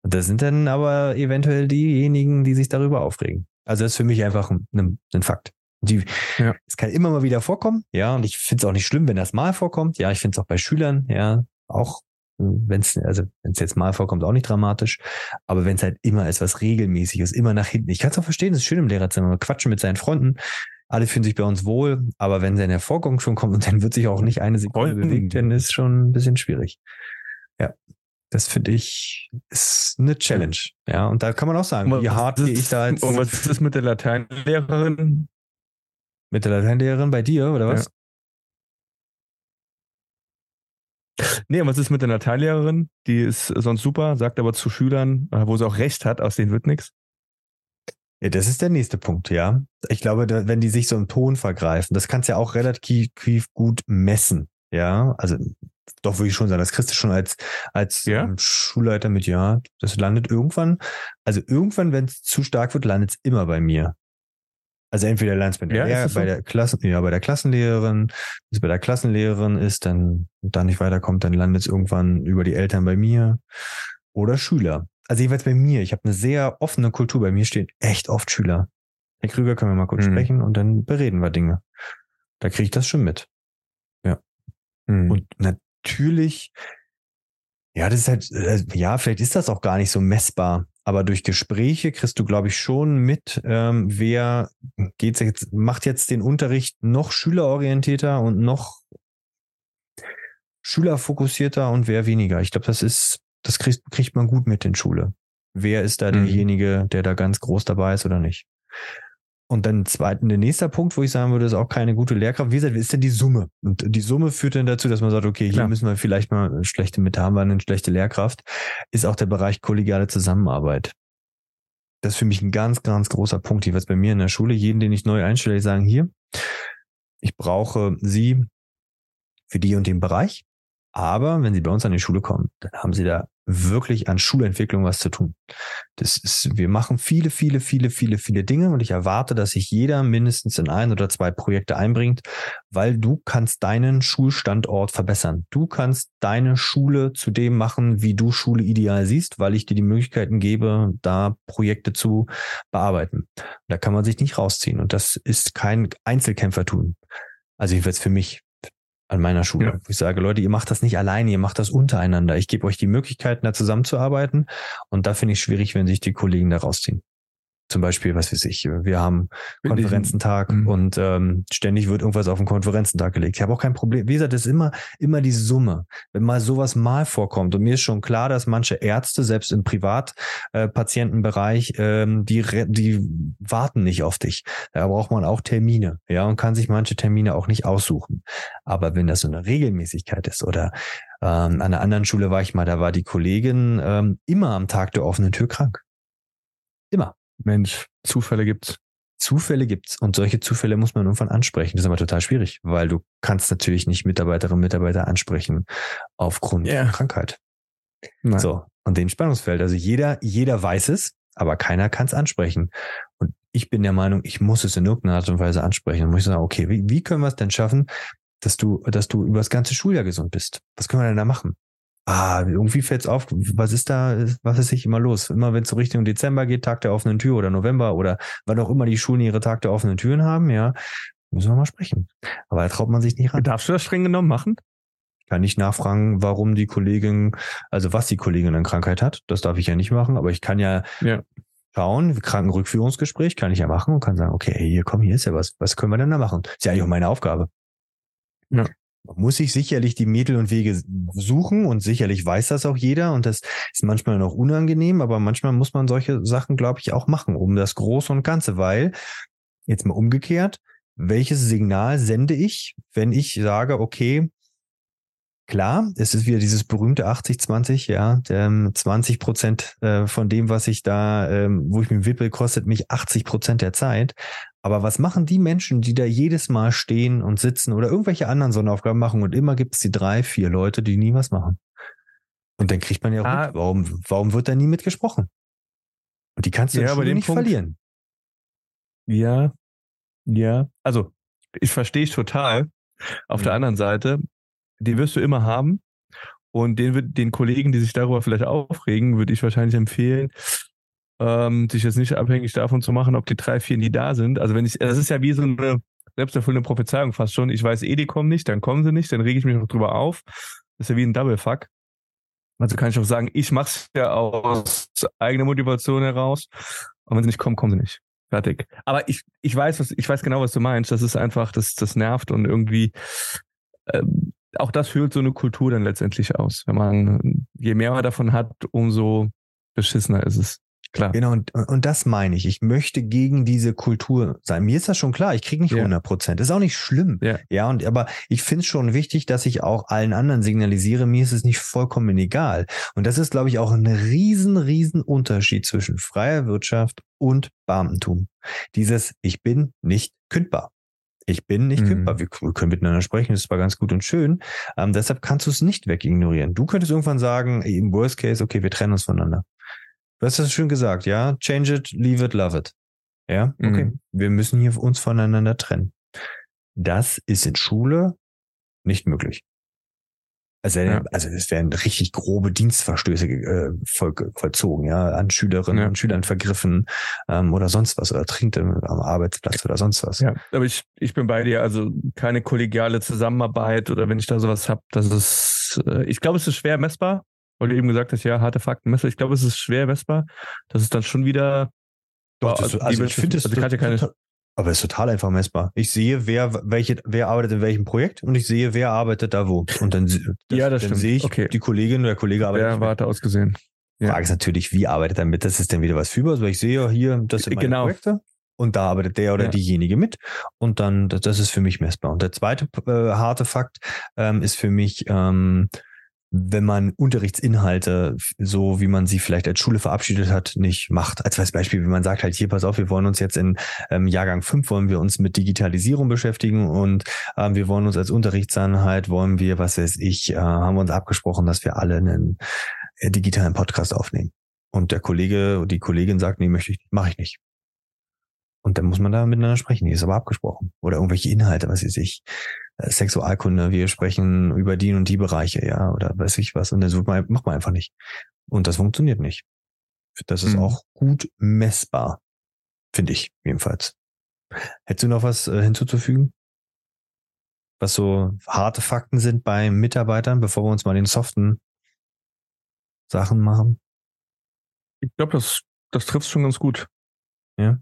Und das sind dann aber eventuell diejenigen, die sich darüber aufregen. Also das ist für mich einfach ein, ein, ein Fakt. Die, Ja. Es kann immer mal wieder vorkommen, ja, und ich finde es auch nicht schlimm, wenn das mal vorkommt. Ja, ich finde es auch bei Schülern, ja, auch wenn es also wenn es jetzt mal vorkommt, auch nicht dramatisch. Aber wenn es halt immer ist, was regelmäßig ist, immer nach hinten. Ich kann es auch verstehen, es ist schön im Lehrerzimmer, quatschen mit seinen Freunden, alle fühlen sich bei uns wohl, aber wenn dann der Vorgang schon kommt und dann wird sich auch nicht eine Sekunde bewegt, dann ist schon ein bisschen schwierig. Ja. Das finde ich ist eine Challenge. Ja, und da kann man auch sagen, wie hart gehe ich da jetzt Und was ist das mit der Lateinlehrerin? mit der Lateinlehrerin bei dir oder was? Nee, und was ist mit der Lateinlehrerin? Die ist sonst super, sagt aber zu Schülern, äh, wo sie auch recht hat, aus denen wird nichts. Ja, das ist der nächste Punkt, ja. Ich glaube, da, wenn die sich so im Ton vergreifen, das kannst du ja auch relativ gut messen, ja. Also doch würde ich schon sagen, das kriegst du schon als, als Ja? ähm, Schulleiter mit, ja, das landet irgendwann, also irgendwann, wenn es zu stark wird, landet es immer bei mir. Also entweder es bei der, Ja, Lehr- so? bei der Klassen, ja, bei der Klassenlehrerin, wenn es bei der Klassenlehrerin ist, dann da nicht weiterkommt, dann landet es irgendwann über die Eltern bei mir oder Schüler. Also jeweils bei mir. Ich habe eine sehr offene Kultur. Bei mir stehen echt oft Schüler. Herr Krüger, können wir mal kurz Mhm. sprechen und dann bereden wir Dinge. Da kriege ich das schon mit. Und Und natürlich, ja, das ist halt, äh, ja, vielleicht ist das auch gar nicht so messbar. Aber durch Gespräche kriegst du, glaube ich, schon mit, ähm, wer geht's jetzt, macht jetzt den Unterricht noch schülerorientierter und noch schülerfokussierter und wer weniger. Ich glaube, das ist, das kriegt, kriegt man gut mit in Schule. Wer ist da Mhm. derjenige, der da ganz groß dabei ist oder nicht? Und dann zweiten, der nächste Punkt, wo ich sagen würde, ist auch keine gute Lehrkraft. Wie gesagt, ist denn die Summe? Und die Summe führt dann dazu, dass man sagt, okay, hier Klar. müssen wir vielleicht mal schlechte Mitte haben, wir eine schlechte Lehrkraft, ist auch der Bereich kollegiale Zusammenarbeit. Das ist für mich ein ganz, ganz großer Punkt. Jeweils bei mir in der Schule, jeden, den ich neu einstelle, ich sagen, hier, ich brauche Sie für die und den Bereich. Aber wenn Sie bei uns an die Schule kommen, dann haben Sie da wirklich an Schulentwicklung was zu tun. Das ist, wir machen viele, viele, viele, viele, viele Dinge und ich erwarte, dass sich jeder mindestens in ein oder zwei Projekte einbringt, weil du kannst deinen Schulstandort verbessern. Du kannst deine Schule zu dem machen, wie du Schule ideal siehst, weil ich dir die Möglichkeiten gebe, da Projekte zu bearbeiten. Da kann man sich nicht rausziehen und das ist kein Einzelkämpfertun. Also jedenfalls für mich an meiner Schule. Ja. Ich sage, Leute, ihr macht das nicht alleine, ihr macht das untereinander. Ich gebe euch die Möglichkeiten, da zusammenzuarbeiten. Und da finde ich schwierig, wenn sich die Kollegen da rausziehen. Zum Beispiel, was weiß ich, wir haben Konferenzentag Mhm. und ähm, ständig wird irgendwas auf den Konferenzentag gelegt. Ich habe auch kein Problem. Wie gesagt, das ist immer, immer die Summe. Wenn mal sowas mal vorkommt und mir ist schon klar, dass manche Ärzte, selbst im Privatpatientenbereich, äh, ähm, die, die warten nicht auf dich. Da braucht man auch Termine, ja, und kann sich manche Termine auch nicht aussuchen. Aber wenn das so eine Regelmäßigkeit ist oder ähm, an einer anderen Schule war ich mal, da war die Kollegin ähm, immer am Tag der offenen Tür krank. Immer. Mensch, Zufälle gibt's. Zufälle gibt's und solche Zufälle muss man irgendwann ansprechen. Das ist aber total schwierig, weil du kannst natürlich nicht Mitarbeiterinnen und Mitarbeiter ansprechen aufgrund von Krankheit. Nein. So, und den Spannungsfeld. Also jeder, jeder weiß es, aber keiner kann es ansprechen. Und ich bin der Meinung, ich muss es in irgendeiner Art und Weise ansprechen. Und muss ich sagen, okay, wie, wie können wir es denn schaffen, dass du, dass du über das ganze Schuljahr gesund bist? Was können wir denn da machen? Ah, irgendwie fällt's auf, was ist da, was ist sich immer los? Immer wenn es so Richtung Dezember geht, Tag der offenen Tür oder November oder wann auch immer die Schulen ihre Tag der offenen Türen haben, ja, müssen wir mal sprechen. Aber da traut man sich nicht ran. Darfst du das streng genommen machen? kann nicht nachfragen, warum die Kollegin, also was die Kollegin an Krankheit hat. Das darf ich ja nicht machen, aber ich kann ja, Ja. schauen, Krankenrückführungsgespräch kann ich ja machen und kann sagen, okay, hier komm, hier ist ja was, was können wir denn da machen? Ist ja eigentlich auch meine Aufgabe. Ja. Muss sich sicherlich die Mittel und Wege suchen und sicherlich weiß das auch jeder und das ist manchmal noch unangenehm, aber manchmal muss man solche Sachen, glaube ich, auch machen, um das Große und Ganze, weil, jetzt mal umgekehrt, welches Signal sende ich, wenn ich sage, okay, Klar, es ist wieder dieses berühmte 80-20, ja, ähm, 20 Prozent äh, von dem, was ich da, ähm, wo ich mir wippel, kostet mich 80 Prozent der Zeit. Aber was machen die Menschen, die da jedes Mal stehen und sitzen oder irgendwelche anderen Sonnenaufgaben machen und immer gibt es die drei, vier Leute, die nie was machen? Und dann kriegt man ja auch Ah. mit, warum, warum wird da nie mitgesprochen? Und die kannst du Ja, aber den nicht Punkt- verlieren. Ja, ja. Also, ich verstehe ich total. Auf Mhm. der anderen Seite, die wirst du immer haben. Und den, den Kollegen, die sich darüber vielleicht aufregen, würde ich wahrscheinlich empfehlen, ähm, sich jetzt nicht abhängig davon zu machen, ob die drei, vier, die da sind. Also wenn ich, das ist ja wie so eine selbsterfüllende Prophezeiung fast schon. Ich weiß eh, die kommen nicht, dann kommen sie nicht, dann rege ich mich noch drüber auf. Das ist ja wie ein Double Fuck. Also kann ich auch sagen, ich mach's ja aus eigener Motivation heraus. Und wenn sie nicht kommen, kommen sie nicht. Fertig. Aber ich, ich weiß, was, ich weiß genau, was du meinst. Das ist einfach, das, das nervt und irgendwie, ähm, auch das hüllt so eine Kultur dann letztendlich aus. Wenn man, je mehr man davon hat, umso beschissener ist es. Klar. Genau, und, und das meine ich. Ich möchte gegen diese Kultur sein. Mir ist das schon klar, ich kriege nicht Ja. 100 Prozent. Ist auch nicht schlimm. Ja. ja und aber ich finde es schon wichtig, dass ich auch allen anderen signalisiere, mir ist es nicht vollkommen egal. Und das ist, glaube ich, auch ein riesen, riesen Unterschied zwischen freier Wirtschaft und Beamtentum. Dieses, ich bin nicht kündbar. Ich bin nicht Mhm. kündbar. Wir, wir können miteinander sprechen, das war ganz gut und schön. Ähm, deshalb kannst du es nicht wegignorieren. Du könntest irgendwann sagen, im Worst Case, okay, wir trennen uns voneinander. Du hast das schön gesagt, ja? Change it, leave it, love it. Ja, okay. Mhm. Wir müssen hier uns voneinander trennen. Das ist in Schule nicht möglich. Also, Ja. also es werden richtig grobe Dienstverstöße äh, voll, vollzogen, ja, an Schülerinnen Ja. und Schülern vergriffen ähm, oder sonst was oder trinkt am Arbeitsplatz oder sonst was. Ja, aber ich, ich bin bei dir, also keine kollegiale Zusammenarbeit oder wenn ich da sowas hab, das ist, äh, ich glaube, es ist schwer messbar, weil du eben gesagt hast, ja, harte Fakten messbar. Ich glaube, es ist schwer messbar. Das ist dann schon wieder. Doch, das, die also Wirtschaft- ich finde es also ich hatte keine, total, aber es ist total einfach messbar. Ich sehe, wer welche, wer arbeitet in welchem Projekt und ich sehe, wer arbeitet da wo. Und dann, se- Ja, das dann sehe ich, Okay. die Kollegin oder der Kollege arbeitet. wer mit. warte ausgesehen. Die Ja. Frage ist natürlich, wie arbeitet er mit? Das ist dann wieder was Fühlbares, weil ich sehe hier, das sind meine Genau. Projekte und da arbeitet der oder Ja. diejenige mit und dann, das, das ist für mich messbar. Und der zweite äh, harte Fakt ähm, ist für mich, ähm, wenn man Unterrichtsinhalte, so wie man sie vielleicht als Schule verabschiedet hat, nicht macht. Als Beispiel, wenn man sagt halt, hier, pass auf, wir wollen uns jetzt in ähm, Jahrgang 5 wollen wir uns mit Digitalisierung beschäftigen und ähm, wir wollen uns als Unterrichtseinheit, wollen wir, was weiß ich, äh, haben wir uns abgesprochen, dass wir alle einen äh, digitalen Podcast aufnehmen. Und der Kollege, die Kollegin sagt, nee, möchte ich mache ich nicht. Und dann muss man da miteinander sprechen, die ist aber abgesprochen. Oder irgendwelche Inhalte, was weiß ich, Sexualkunde, wir sprechen über die und die Bereiche, ja, oder weiß ich was. Und dann sucht man, macht man einfach nicht. Und das funktioniert nicht. Das ist Mhm. auch gut messbar, finde ich jedenfalls. Hättest du noch was äh, hinzuzufügen? Was so harte Fakten sind bei Mitarbeitern, bevor wir uns mal den soften Sachen machen? Ich glaube, das, das trifft schon ganz gut. Ja.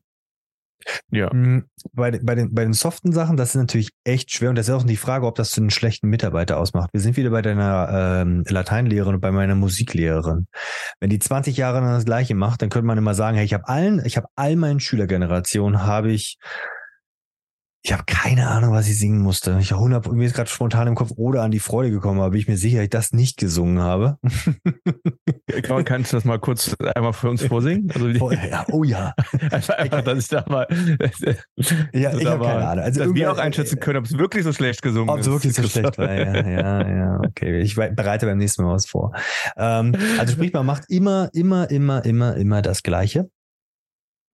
Ja. Mm, Bei, den- bei, den, bei den soften Sachen, das ist natürlich echt schwer und das ist auch die Frage, ob das zu einem schlechten Mitarbeiter ausmacht. Wir sind wieder bei deiner ähm, Lateinlehrerin und bei meiner Musiklehrerin. Wenn die 20 Jahre das Gleiche macht, dann könnte man immer sagen, hey, ich habe allen, ich habe all meinen Schülergenerationen habe ich ich habe keine Ahnung, was ich singen musste. Ich 100, mir ist gerade spontan im Kopf oder an die Freude gekommen, aber bin ich mir sicher, dass ich das nicht gesungen habe. Kann kannst du das mal kurz einmal für uns vorsingen? Also die, Oh ja, oh ja. einfach, einfach, dass ich da mal. Ja, ich habe keine Ahnung. Also dass wir auch einschätzen können, ob es wirklich so schlecht gesungen Ob ist. es wirklich so schlecht war, ja, ja, ja, okay. Ich bereite beim nächsten Mal was vor. Ähm, also sprich, man macht immer, immer, immer, immer, immer das Gleiche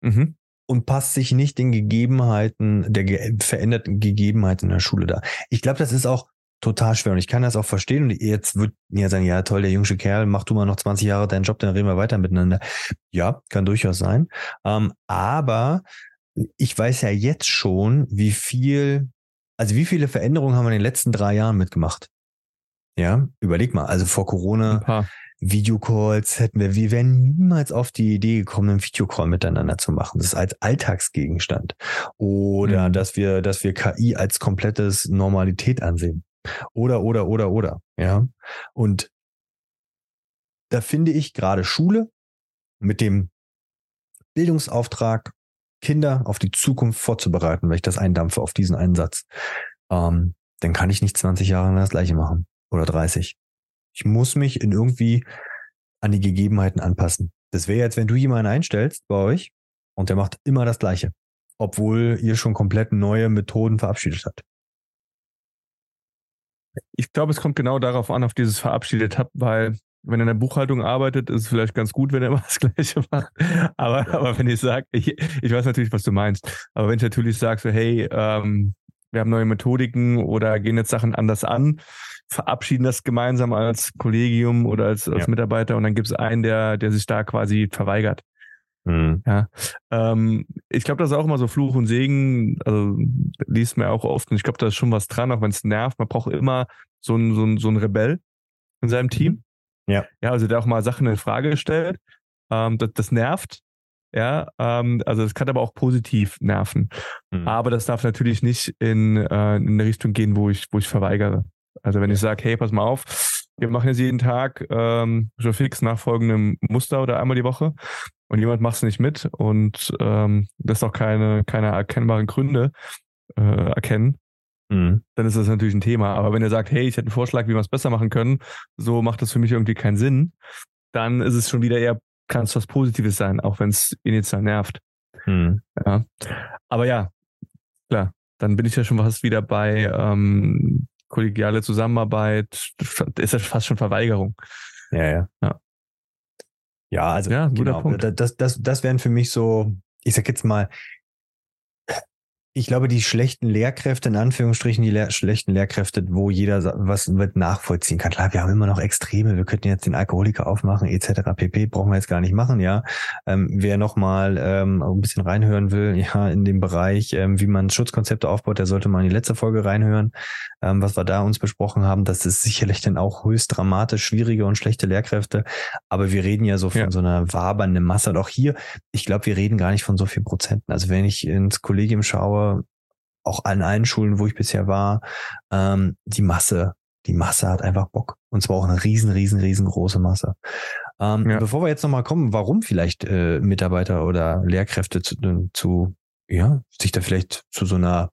Mhm. Und passt sich nicht den Gegebenheiten, der ge veränderten Gegebenheiten in der Schule da. Ich glaube, das ist auch total schwer und ich kann das auch verstehen und jetzt wird ja sagen, ja toll, der jüngste Kerl, mach du mal noch 20 Jahre deinen Job, dann reden wir weiter miteinander. Ja, kann durchaus sein. Ähm, aber ich weiß ja jetzt schon, wie viel, also wie viele Veränderungen haben wir in den letzten drei Jahren mitgemacht. Ja, überleg mal, also vor Corona. Videocalls hätten wir, wir wären niemals auf die Idee gekommen, einen Videocall miteinander zu machen. Das ist als Alltagsgegenstand. Oder Mhm. dass wir, dass wir KI als komplettes Normalität ansehen. Oder, oder, oder, oder. Ja. Und da finde ich gerade Schule mit dem Bildungsauftrag, Kinder auf die Zukunft vorzubereiten, wenn ich das eindampfe auf diesen Einsatz, ähm, dann kann ich nicht 20 Jahre lang das Gleiche machen. Oder 30. Ich muss mich in irgendwie an die Gegebenheiten anpassen. Das wäre jetzt, wenn du jemanden einstellst bei euch und der macht immer das Gleiche, obwohl ihr schon komplett neue Methoden verabschiedet habt. Ich glaube, es kommt genau darauf an, auf dieses verabschiedet habt, weil wenn er in der Buchhaltung arbeitet, ist es vielleicht ganz gut, wenn er immer das Gleiche macht. Aber, aber wenn ich sage, ich, ich weiß natürlich, was du meinst, aber wenn ich natürlich sage, so, hey, ähm, wir haben neue Methodiken oder gehen jetzt Sachen anders an, verabschieden das gemeinsam als Kollegium oder als, als Ja. Mitarbeiter und dann gibt es einen, der, der sich da quasi verweigert. Mhm. Ähm, ich glaube, das ist auch immer so Fluch und Segen, also liest mir auch oft und ich glaube, da ist schon was dran, auch wenn es nervt. Man braucht immer so einen so einen- so einen Rebell in seinem Team. Ja. Ja, also der auch mal Sachen in Frage stellt. Ähm, das, das nervt. Ja, ähm, also es kann aber auch positiv nerven. Mhm. Aber das darf natürlich nicht in, äh, in eine Richtung gehen, wo ich, wo ich verweigere. Also wenn ich sage, hey, pass mal auf, wir machen jetzt jeden Tag ähm, schon fix nach folgendem Muster oder einmal die Woche und jemand macht es nicht mit und ähm, das auch keine, keine erkennbaren Gründe äh, erkennen, Mhm. dann ist das natürlich ein Thema. Aber wenn er sagt, hey, ich hätte einen Vorschlag, wie wir es besser machen können, so macht das für mich irgendwie keinen Sinn, dann ist es schon wieder eher, kann es was Positives sein, auch wenn es initial nervt. Mhm. Ja. Aber ja, klar, dann bin ich ja schon fast wieder bei ähm, kollegiale Zusammenarbeit, ist ja fast schon Verweigerung. Ja, ja. Ja. Ja, also Ja, guter genau, Punkt. Das, das, das wären für mich so, ich sag jetzt mal, ich glaube, die schlechten Lehrkräfte, in Anführungsstrichen, die Lehr schlechten Lehrkräfte, wo jeder was mit nachvollziehen kann. Klar, wir haben immer noch Extreme, wir könnten jetzt den Alkoholiker aufmachen, etc. pp. Brauchen wir jetzt gar nicht machen, ja. Ähm, wer nochmal ähm, ein bisschen reinhören will, ja, in dem Bereich, ähm, wie man Schutzkonzepte aufbaut, der sollte mal in die letzte Folge reinhören, ähm, was wir da uns besprochen haben. Das ist sicherlich dann auch höchst dramatisch, schwierige und schlechte Lehrkräfte. Aber wir reden ja so von Ja. so einer wabernden Masse. Und auch hier, ich glaube, wir reden gar nicht von so vielen Prozenten. Also wenn ich ins Kollegium schaue, auch an allen Schulen, wo ich bisher war, ähm, die Masse, die Masse hat einfach Bock. Und zwar auch eine riesen, riesen, riesengroße Masse. Ähm, Ja. Bevor wir jetzt nochmal kommen, warum vielleicht äh, Mitarbeiter oder Lehrkräfte zu, zu, ja, sich da vielleicht zu so einer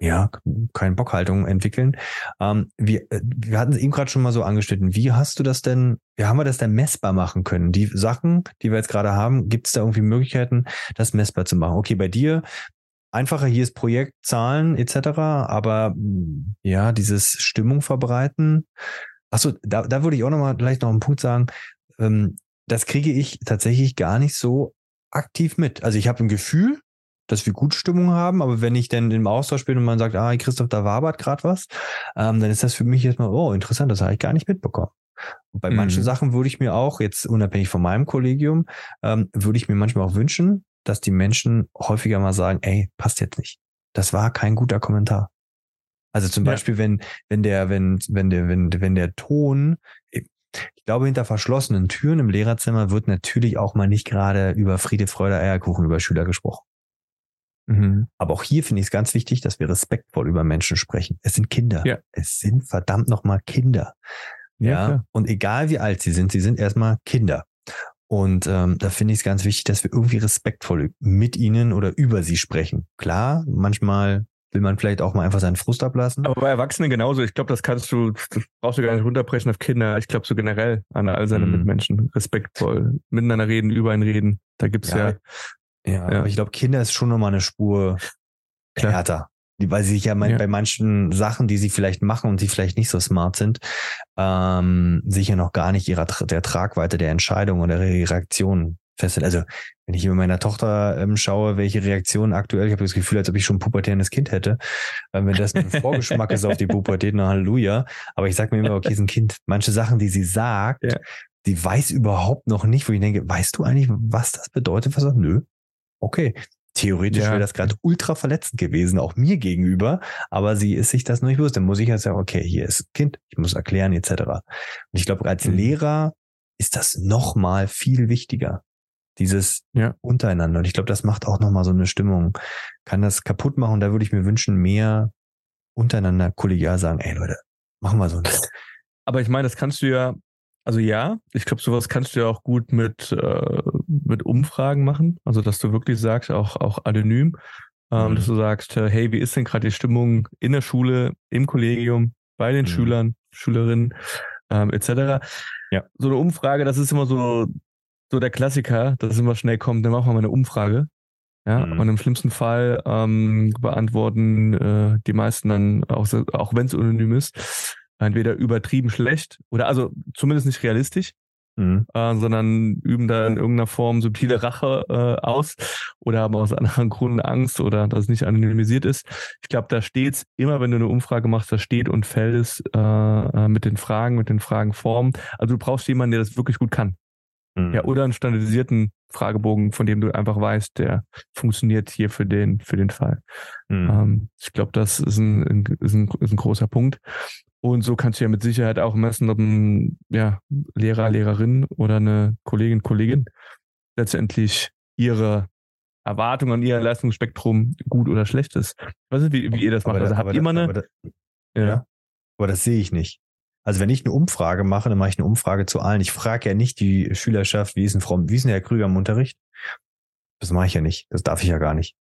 ja, keine Bockhaltung entwickeln. Ähm, wir, äh, wir hatten es eben gerade schon mal so angeschnitten. Wie hast du das denn, wie haben wir das denn messbar machen können? Die Sachen, die wir jetzt gerade haben, gibt es da irgendwie Möglichkeiten, das messbar zu machen? Okay, bei dir einfacher, hier ist Projekt, Zahlen etc., aber mh, ja, dieses Stimmung verbreiten. Achso, da, da würde ich auch nochmal gleich noch einen Punkt sagen. Ähm, das kriege ich tatsächlich gar nicht so aktiv mit. Also ich habe ein Gefühl, dass wir gute Stimmung haben, aber wenn ich dann im Austausch bin und man sagt, ah, Christoph, da wabert gerade was, ähm, dann ist das für mich erstmal, oh, interessant, das habe ich gar nicht mitbekommen. Und bei Mhm. manchen Sachen würde ich mir auch, jetzt unabhängig von meinem Kollegium, ähm, würde ich mir manchmal auch wünschen, dass die Menschen häufiger mal sagen, ey, passt jetzt nicht. Das war kein guter Kommentar. Also zum Ja. Beispiel, wenn, wenn der, wenn, wenn der, wenn, wenn der Ton, Ich glaube, hinter verschlossenen Türen im Lehrerzimmer wird natürlich auch mal nicht gerade über Friede, Freude, Eierkuchen über Schüler gesprochen. Mhm. Aber auch hier finde ich es ganz wichtig, dass wir respektvoll über Menschen sprechen. Es sind Kinder. Ja. Es sind verdammt nochmal Kinder. Ja. ja und egal wie alt sie sind, sie sind erstmal Kinder. Und ähm, da finde ich es ganz wichtig, dass wir irgendwie respektvoll mit ihnen oder über sie sprechen. Klar, manchmal will man vielleicht auch mal einfach seinen Frust ablassen. Aber bei Erwachsenen genauso. Ich glaube, das kannst du, das brauchst du gar nicht runterbrechen auf Kinder. Ich glaube so generell an all seine mm. Mitmenschen. Respektvoll. Miteinander reden, über ihn reden. Da gibt's ja. Ja, ja, ja. aber ich glaube, Kinder ist schon nochmal eine Spur Klar. härter weil sie sich ja, ja, bei manchen Sachen, die sie vielleicht machen und sie vielleicht nicht so smart sind, ähm, sicher noch gar nicht ihrer der Tragweite der Entscheidung oder der Reaktion feststellen. Also wenn ich über meiner Tochter ähm, schaue, welche Reaktionen aktuell, ich habe das Gefühl, als ob ich schon ein pubertärendes Kind hätte. Ähm, wenn das ein Vorgeschmack ist auf die Pubertät, na Halleluja. Aber ich sage mir immer, okay, ist ein Kind. Manche Sachen, die sie sagt, ja. die weiß überhaupt noch nicht, wo ich denke, weißt du eigentlich, was das bedeutet? Was sagt, nö. Okay, Theoretisch ja. wäre das gerade ultra verletzend gewesen, auch mir gegenüber, aber sie ist sich das noch nicht bewusst. Dann muss ich ja sagen, okay, hier ist ein Kind, ich muss erklären, etc. Und ich glaube, als mhm. Lehrer ist das nochmal viel wichtiger. Dieses ja. untereinander. Und ich glaube, das macht auch nochmal so eine Stimmung, kann das kaputt machen. Da würde ich mir wünschen, mehr untereinander kollegial sagen, ey Leute, machen wir so nicht. Aber ich meine, das kannst du ja also ja, ich glaube, sowas kannst du ja auch gut mit, äh, mit Umfragen machen. Also dass du wirklich sagst, auch, auch anonym, ähm, mhm. dass du sagst, äh, hey, wie ist denn gerade die Stimmung in der Schule, im Kollegium, bei den mhm. Schülern, Schülerinnen, ähm, etc. Ja. So eine Umfrage, das ist immer so, so der Klassiker, dass es immer schnell kommt, dann machen wir mal eine Umfrage. Ja, mhm. und im schlimmsten Fall ähm, beantworten äh, die meisten dann, auch, auch wenn es anonym ist, entweder übertrieben schlecht oder also zumindest nicht realistisch, mhm. äh, sondern üben da in irgendeiner Form subtile Rache äh, aus oder haben aus anderen Gründen Angst oder dass es nicht anonymisiert ist. Ich glaube, da steht's immer, wenn du eine Umfrage machst, da steht und fällt es äh, äh, mit den Fragen, mit den Fragenformen. Also du brauchst jemanden, der das wirklich gut kann. Mhm. Ja, oder einen standardisierten Fragebogen, von dem du einfach weißt, der funktioniert hier für den, für den Fall. Mhm. Ähm, ich glaube, das ist ein, ist, ein, ist ein großer Punkt. Und so kannst du ja mit Sicherheit auch messen, ob ein ja, Lehrer, Lehrerin oder eine Kollegin, Kollegin letztendlich ihre Erwartungen an ihr Leistungsspektrum gut oder schlecht ist. Was ist, wie, wie ihr das macht? also habt ihr immer eine. Aber, da, ja. aber das sehe ich nicht. Also wenn ich eine Umfrage mache, dann mache ich eine Umfrage zu allen. Ich frage ja nicht die Schülerschaft, wie ist denn Frau, wie ist denn Herr Krüger im Unterricht? Das mache ich ja nicht. Das darf ich ja gar nicht.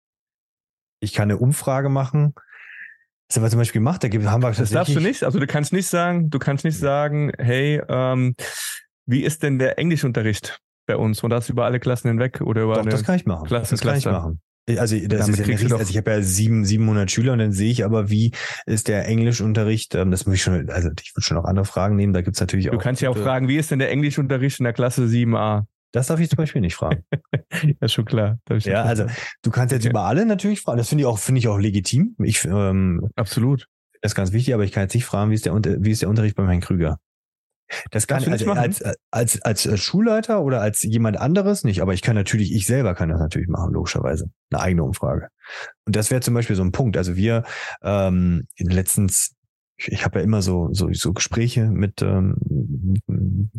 Ich kann eine Umfrage machen, das haben wir zum Beispiel gemacht, da haben wir Das darfst du nicht. Also du kannst nicht sagen, du kannst nicht sagen, hey, ähm, wie ist denn der Englischunterricht bei uns? Und das über alle Klassen hinweg oder über Doch, das kann ich machen. Klassen, das kann ich machen. Also das ist ja riesig, also ich habe ja sieben, 700 Schüler und dann sehe ich aber, wie ist der Englischunterricht, ähm, das muss ich schon, also ich würde schon noch andere Fragen nehmen, da gibt's natürlich auch. Du kannst ja auch fragen, wie ist denn der Englischunterricht in der Klasse 7a? Das darf ich zum Beispiel nicht fragen. ja, schon klar. Ja, also du kannst jetzt okay. über alle natürlich fragen. Das finde ich auch, finde ich auch legitim. Ich, ähm, Absolut. Das ist ganz wichtig, aber ich kann jetzt nicht fragen, wie ist der, wie ist der Unterricht beim Herrn Krüger? Das kann ich also als, als, als, als Schulleiter oder als jemand anderes nicht, aber ich kann natürlich, ich selber kann das natürlich machen, logischerweise. Eine eigene Umfrage. Und das wäre zum Beispiel so ein Punkt. Also wir ähm, letztens ich habe ja immer so, so, so Gespräche mit, ähm,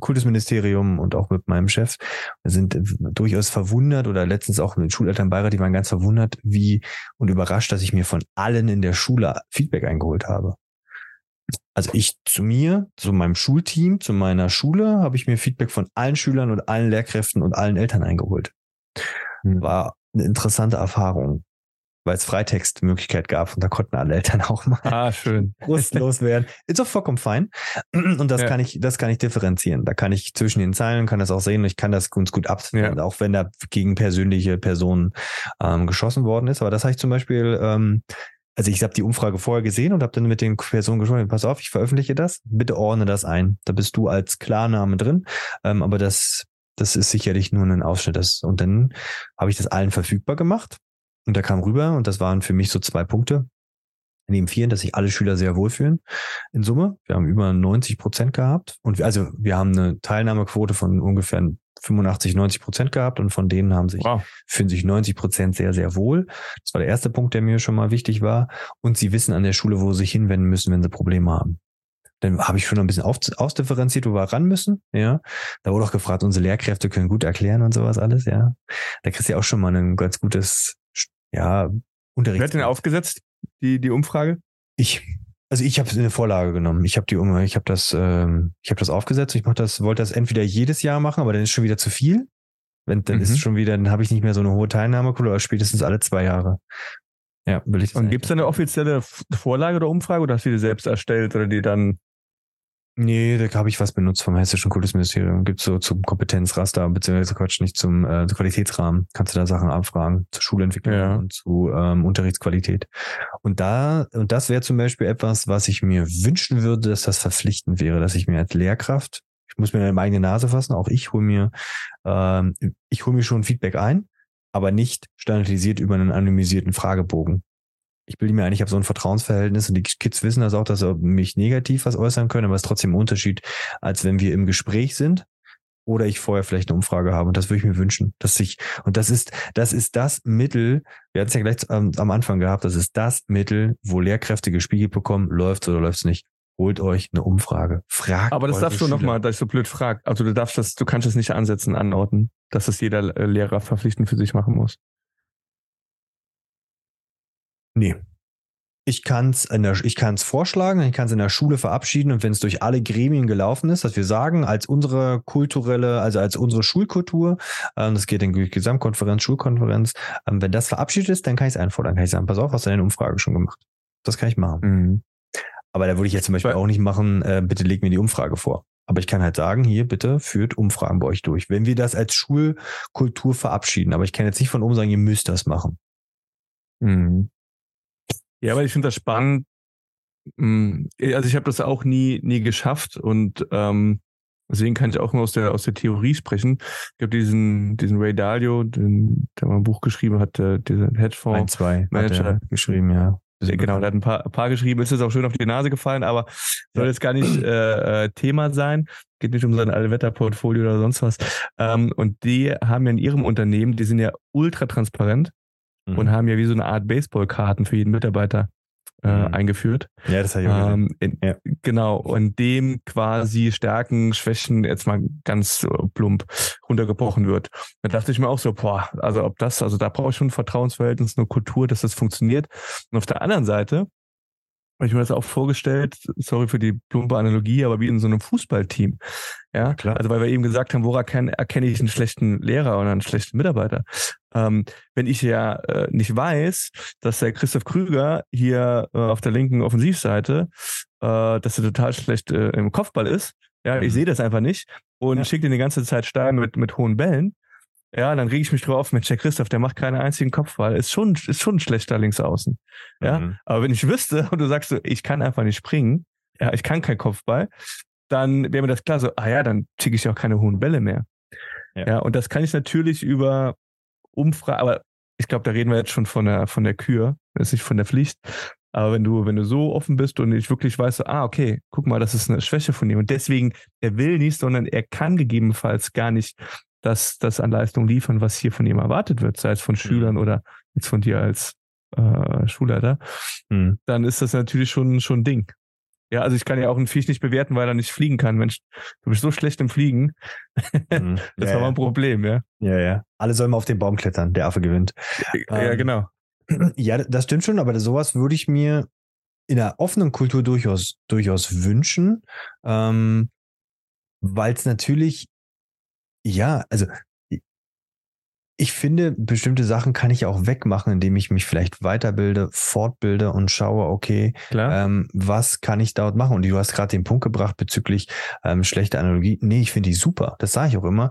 Kultusministerium und auch mit meinem Chef. Wir sind durchaus verwundert oder letztens auch mit Schuleltern Beirat, die waren ganz verwundert, wie und überrascht, dass ich mir von allen in der Schule Feedback eingeholt habe. Also ich zu mir, zu meinem Schulteam, zu meiner Schule, habe ich mir Feedback von allen Schülern und allen Lehrkräften und allen Eltern eingeholt. Hm. War eine interessante Erfahrung weil es Freitextmöglichkeit gab und da konnten alle Eltern auch mal ah, schön. brustlos werden. Ist auch vollkommen fein. Und das ja. kann ich, das kann ich differenzieren. Da kann ich zwischen den Zeilen, kann das auch sehen und ich kann das ganz gut abstellen, ja. auch wenn da gegen persönliche Personen ähm, geschossen worden ist. Aber das habe ich zum Beispiel, ähm, also ich habe die Umfrage vorher gesehen und habe dann mit den Personen gesprochen, pass auf, ich veröffentliche das, bitte ordne das ein. Da bist du als Klarname drin. Ähm, aber das, das ist sicherlich nur ein Ausschnitt. Das, und dann habe ich das allen verfügbar gemacht und da kam rüber, und das waren für mich so zwei Punkte, neben vielen, dass sich alle Schüler sehr wohlfühlen in Summe. Wir haben über 90 Prozent gehabt. Und wir, also wir haben eine Teilnahmequote von ungefähr 85, 90 Prozent gehabt und von denen haben sich, wow. fühlen sich 90 Prozent sehr, sehr wohl. Das war der erste Punkt, der mir schon mal wichtig war. Und sie wissen an der Schule, wo sie sich hinwenden müssen, wenn sie Probleme haben. Dann habe ich schon ein bisschen auf, ausdifferenziert, wo wir ran müssen. Ja, da wurde auch gefragt, unsere Lehrkräfte können gut erklären und sowas alles. Ja, da kriegst du ja auch schon mal ein ganz gutes, ja, Unterricht. Wer hat denn aufgesetzt die die Umfrage? Ich. Also ich habe eine Vorlage genommen. Ich habe die ich habe das ähm, ich habe das aufgesetzt. Ich mach das wollte das entweder jedes Jahr machen, aber dann ist schon wieder zu viel. Wenn dann mhm. ist schon wieder, dann habe ich nicht mehr so eine hohe Teilnahmequote, aber spätestens alle zwei Jahre. Ja, will ich. Und gibt es eine offizielle Vorlage oder Umfrage oder hast du die selbst erstellt oder die dann Nee, da habe ich was benutzt vom Hessischen Kultusministerium. Gibt so zum Kompetenzraster, beziehungsweise Quatsch, nicht zum äh, Qualitätsrahmen. Kannst du da Sachen abfragen zur Schulentwicklung ja. und zu ähm, Unterrichtsqualität. Und da, und das wäre zum Beispiel etwas, was ich mir wünschen würde, dass das verpflichtend wäre, dass ich mir als Lehrkraft, ich muss mir meine eigene Nase fassen, auch ich hole mir, ähm, ich hole mir schon Feedback ein, aber nicht standardisiert über einen anonymisierten Fragebogen ich bilde mir ein, ich habe so ein Vertrauensverhältnis und die Kids wissen das auch, dass sie mich negativ was äußern können, aber es ist trotzdem ein Unterschied, als wenn wir im Gespräch sind oder ich vorher vielleicht eine Umfrage habe. Und das würde ich mir wünschen, dass ich, und das ist, das ist das Mittel, wir hatten es ja gleich ähm, am Anfang gehabt, das ist das Mittel, wo Lehrkräfte gespiegelt bekommen, läuft oder läuft es nicht. Holt euch eine Umfrage. Fragt. Aber das darfst du nochmal, dass ich so blöd frag. Also du darfst das, du kannst es nicht ansetzen, anordnen, dass das jeder äh, Lehrer verpflichtend für sich machen muss. Nee. Ich kann es ich kann's vorschlagen, ich kann es in der Schule verabschieden und wenn es durch alle Gremien gelaufen ist, dass wir sagen, als unsere kulturelle, also als unsere Schulkultur, ähm, das geht in die Gesamtkonferenz, Schulkonferenz, ähm, wenn das verabschiedet ist, dann kann ich es einfordern. Kann ich sagen, pass auf, hast du deine Umfrage schon gemacht. Das kann ich machen. Mhm. Aber da würde ich jetzt zum Beispiel auch nicht machen, äh, bitte leg mir die Umfrage vor. Aber ich kann halt sagen, hier bitte führt Umfragen bei euch durch. Wenn wir das als Schulkultur verabschieden, aber ich kann jetzt nicht von oben sagen, ihr müsst das machen. Mhm. Ja, aber ich finde das spannend. Hm, also ich habe das auch nie, nie geschafft und ähm, deswegen kann ich auch nur aus der aus der Theorie sprechen. Ich habe diesen diesen Ray Dalio, den, der mal ein Buch geschrieben hat, der, diesen Hedgefonds ein, zwei Manager geschrieben, ja. Genau, der hat ein paar, ein paar geschrieben, ist jetzt auch schön auf die Nase gefallen, aber soll jetzt gar nicht äh, äh, Thema sein. Geht nicht um sein Allwetterportfolio oder sonst was. Ähm, und die haben ja in ihrem Unternehmen, die sind ja ultra transparent mhm. und haben ja wie so eine Art Baseballkarten für jeden Mitarbeiter äh, mhm. eingeführt. Ja, das habe ich auch ähm, in, ja. Genau, und dem quasi Stärken, Schwächen jetzt mal ganz plump runtergebrochen wird. Da dachte ich mir auch so, boah, also ob das, also da brauche ich schon ein Vertrauensverhältnis, eine Kultur, dass das funktioniert. Und auf der anderen Seite habe ich mir das auch vorgestellt, sorry für die plumpe Analogie, aber wie in so einem Fußballteam. Ja, klar. Also weil wir eben gesagt haben, woran erkenne, erkenne ich einen schlechten Lehrer oder einen schlechten Mitarbeiter? Ähm, wenn ich ja äh, nicht weiß, dass der Christoph Krüger hier äh, auf der linken Offensivseite, äh, dass er total schlecht äh, im Kopfball ist, ja, ich sehe das einfach nicht und ja. schicke den die ganze Zeit steil mit, mit hohen Bällen, ja, dann rege ich mich drüber auf, Mensch, der Christoph, der macht keinen einzigen Kopfball. Ist schon, ist schon ein schlechter Linksaußen. Ja, mhm. aber wenn ich wüsste und du sagst so, ich kann einfach nicht springen, ja, ich kann kein Kopfball, dann wäre mir das klar so, ah ja, dann schicke ich auch keine hohen Bälle mehr. Ja. ja, und das kann ich natürlich über Umfrage, aber ich glaube, da reden wir jetzt schon von der, von der Kür, das ist nicht von der Pflicht. Aber wenn du, wenn du so offen bist und ich wirklich weiß, so, ah, okay, guck mal, das ist eine Schwäche von ihm. Und deswegen, er will nicht, sondern er kann gegebenenfalls gar nicht das, das an Leistung liefern, was hier von ihm erwartet wird, sei es von mhm. Schülern oder jetzt von dir als äh, Schulleiter, mhm. dann ist das natürlich schon, schon ein Ding. Ja, also ich kann ja auch ein Viech nicht bewerten, weil er nicht fliegen kann. Mensch, du bist so schlecht im Fliegen. Mhm. das ja, war mal ein Problem, ja. Ja, ja. Alle sollen mal auf den Baum klettern, der Affe gewinnt. Ja, ähm, genau. Ja, das stimmt schon, aber sowas würde ich mir in der offenen Kultur durchaus, durchaus wünschen, ähm, weil es natürlich, ja, also ich finde, bestimmte Sachen kann ich auch wegmachen, indem ich mich vielleicht weiterbilde, fortbilde und schaue, okay, ähm, was kann ich dort machen? Und du hast gerade den Punkt gebracht bezüglich ähm, schlechter Analogie. Nee, ich finde die super. Das sage ich auch immer.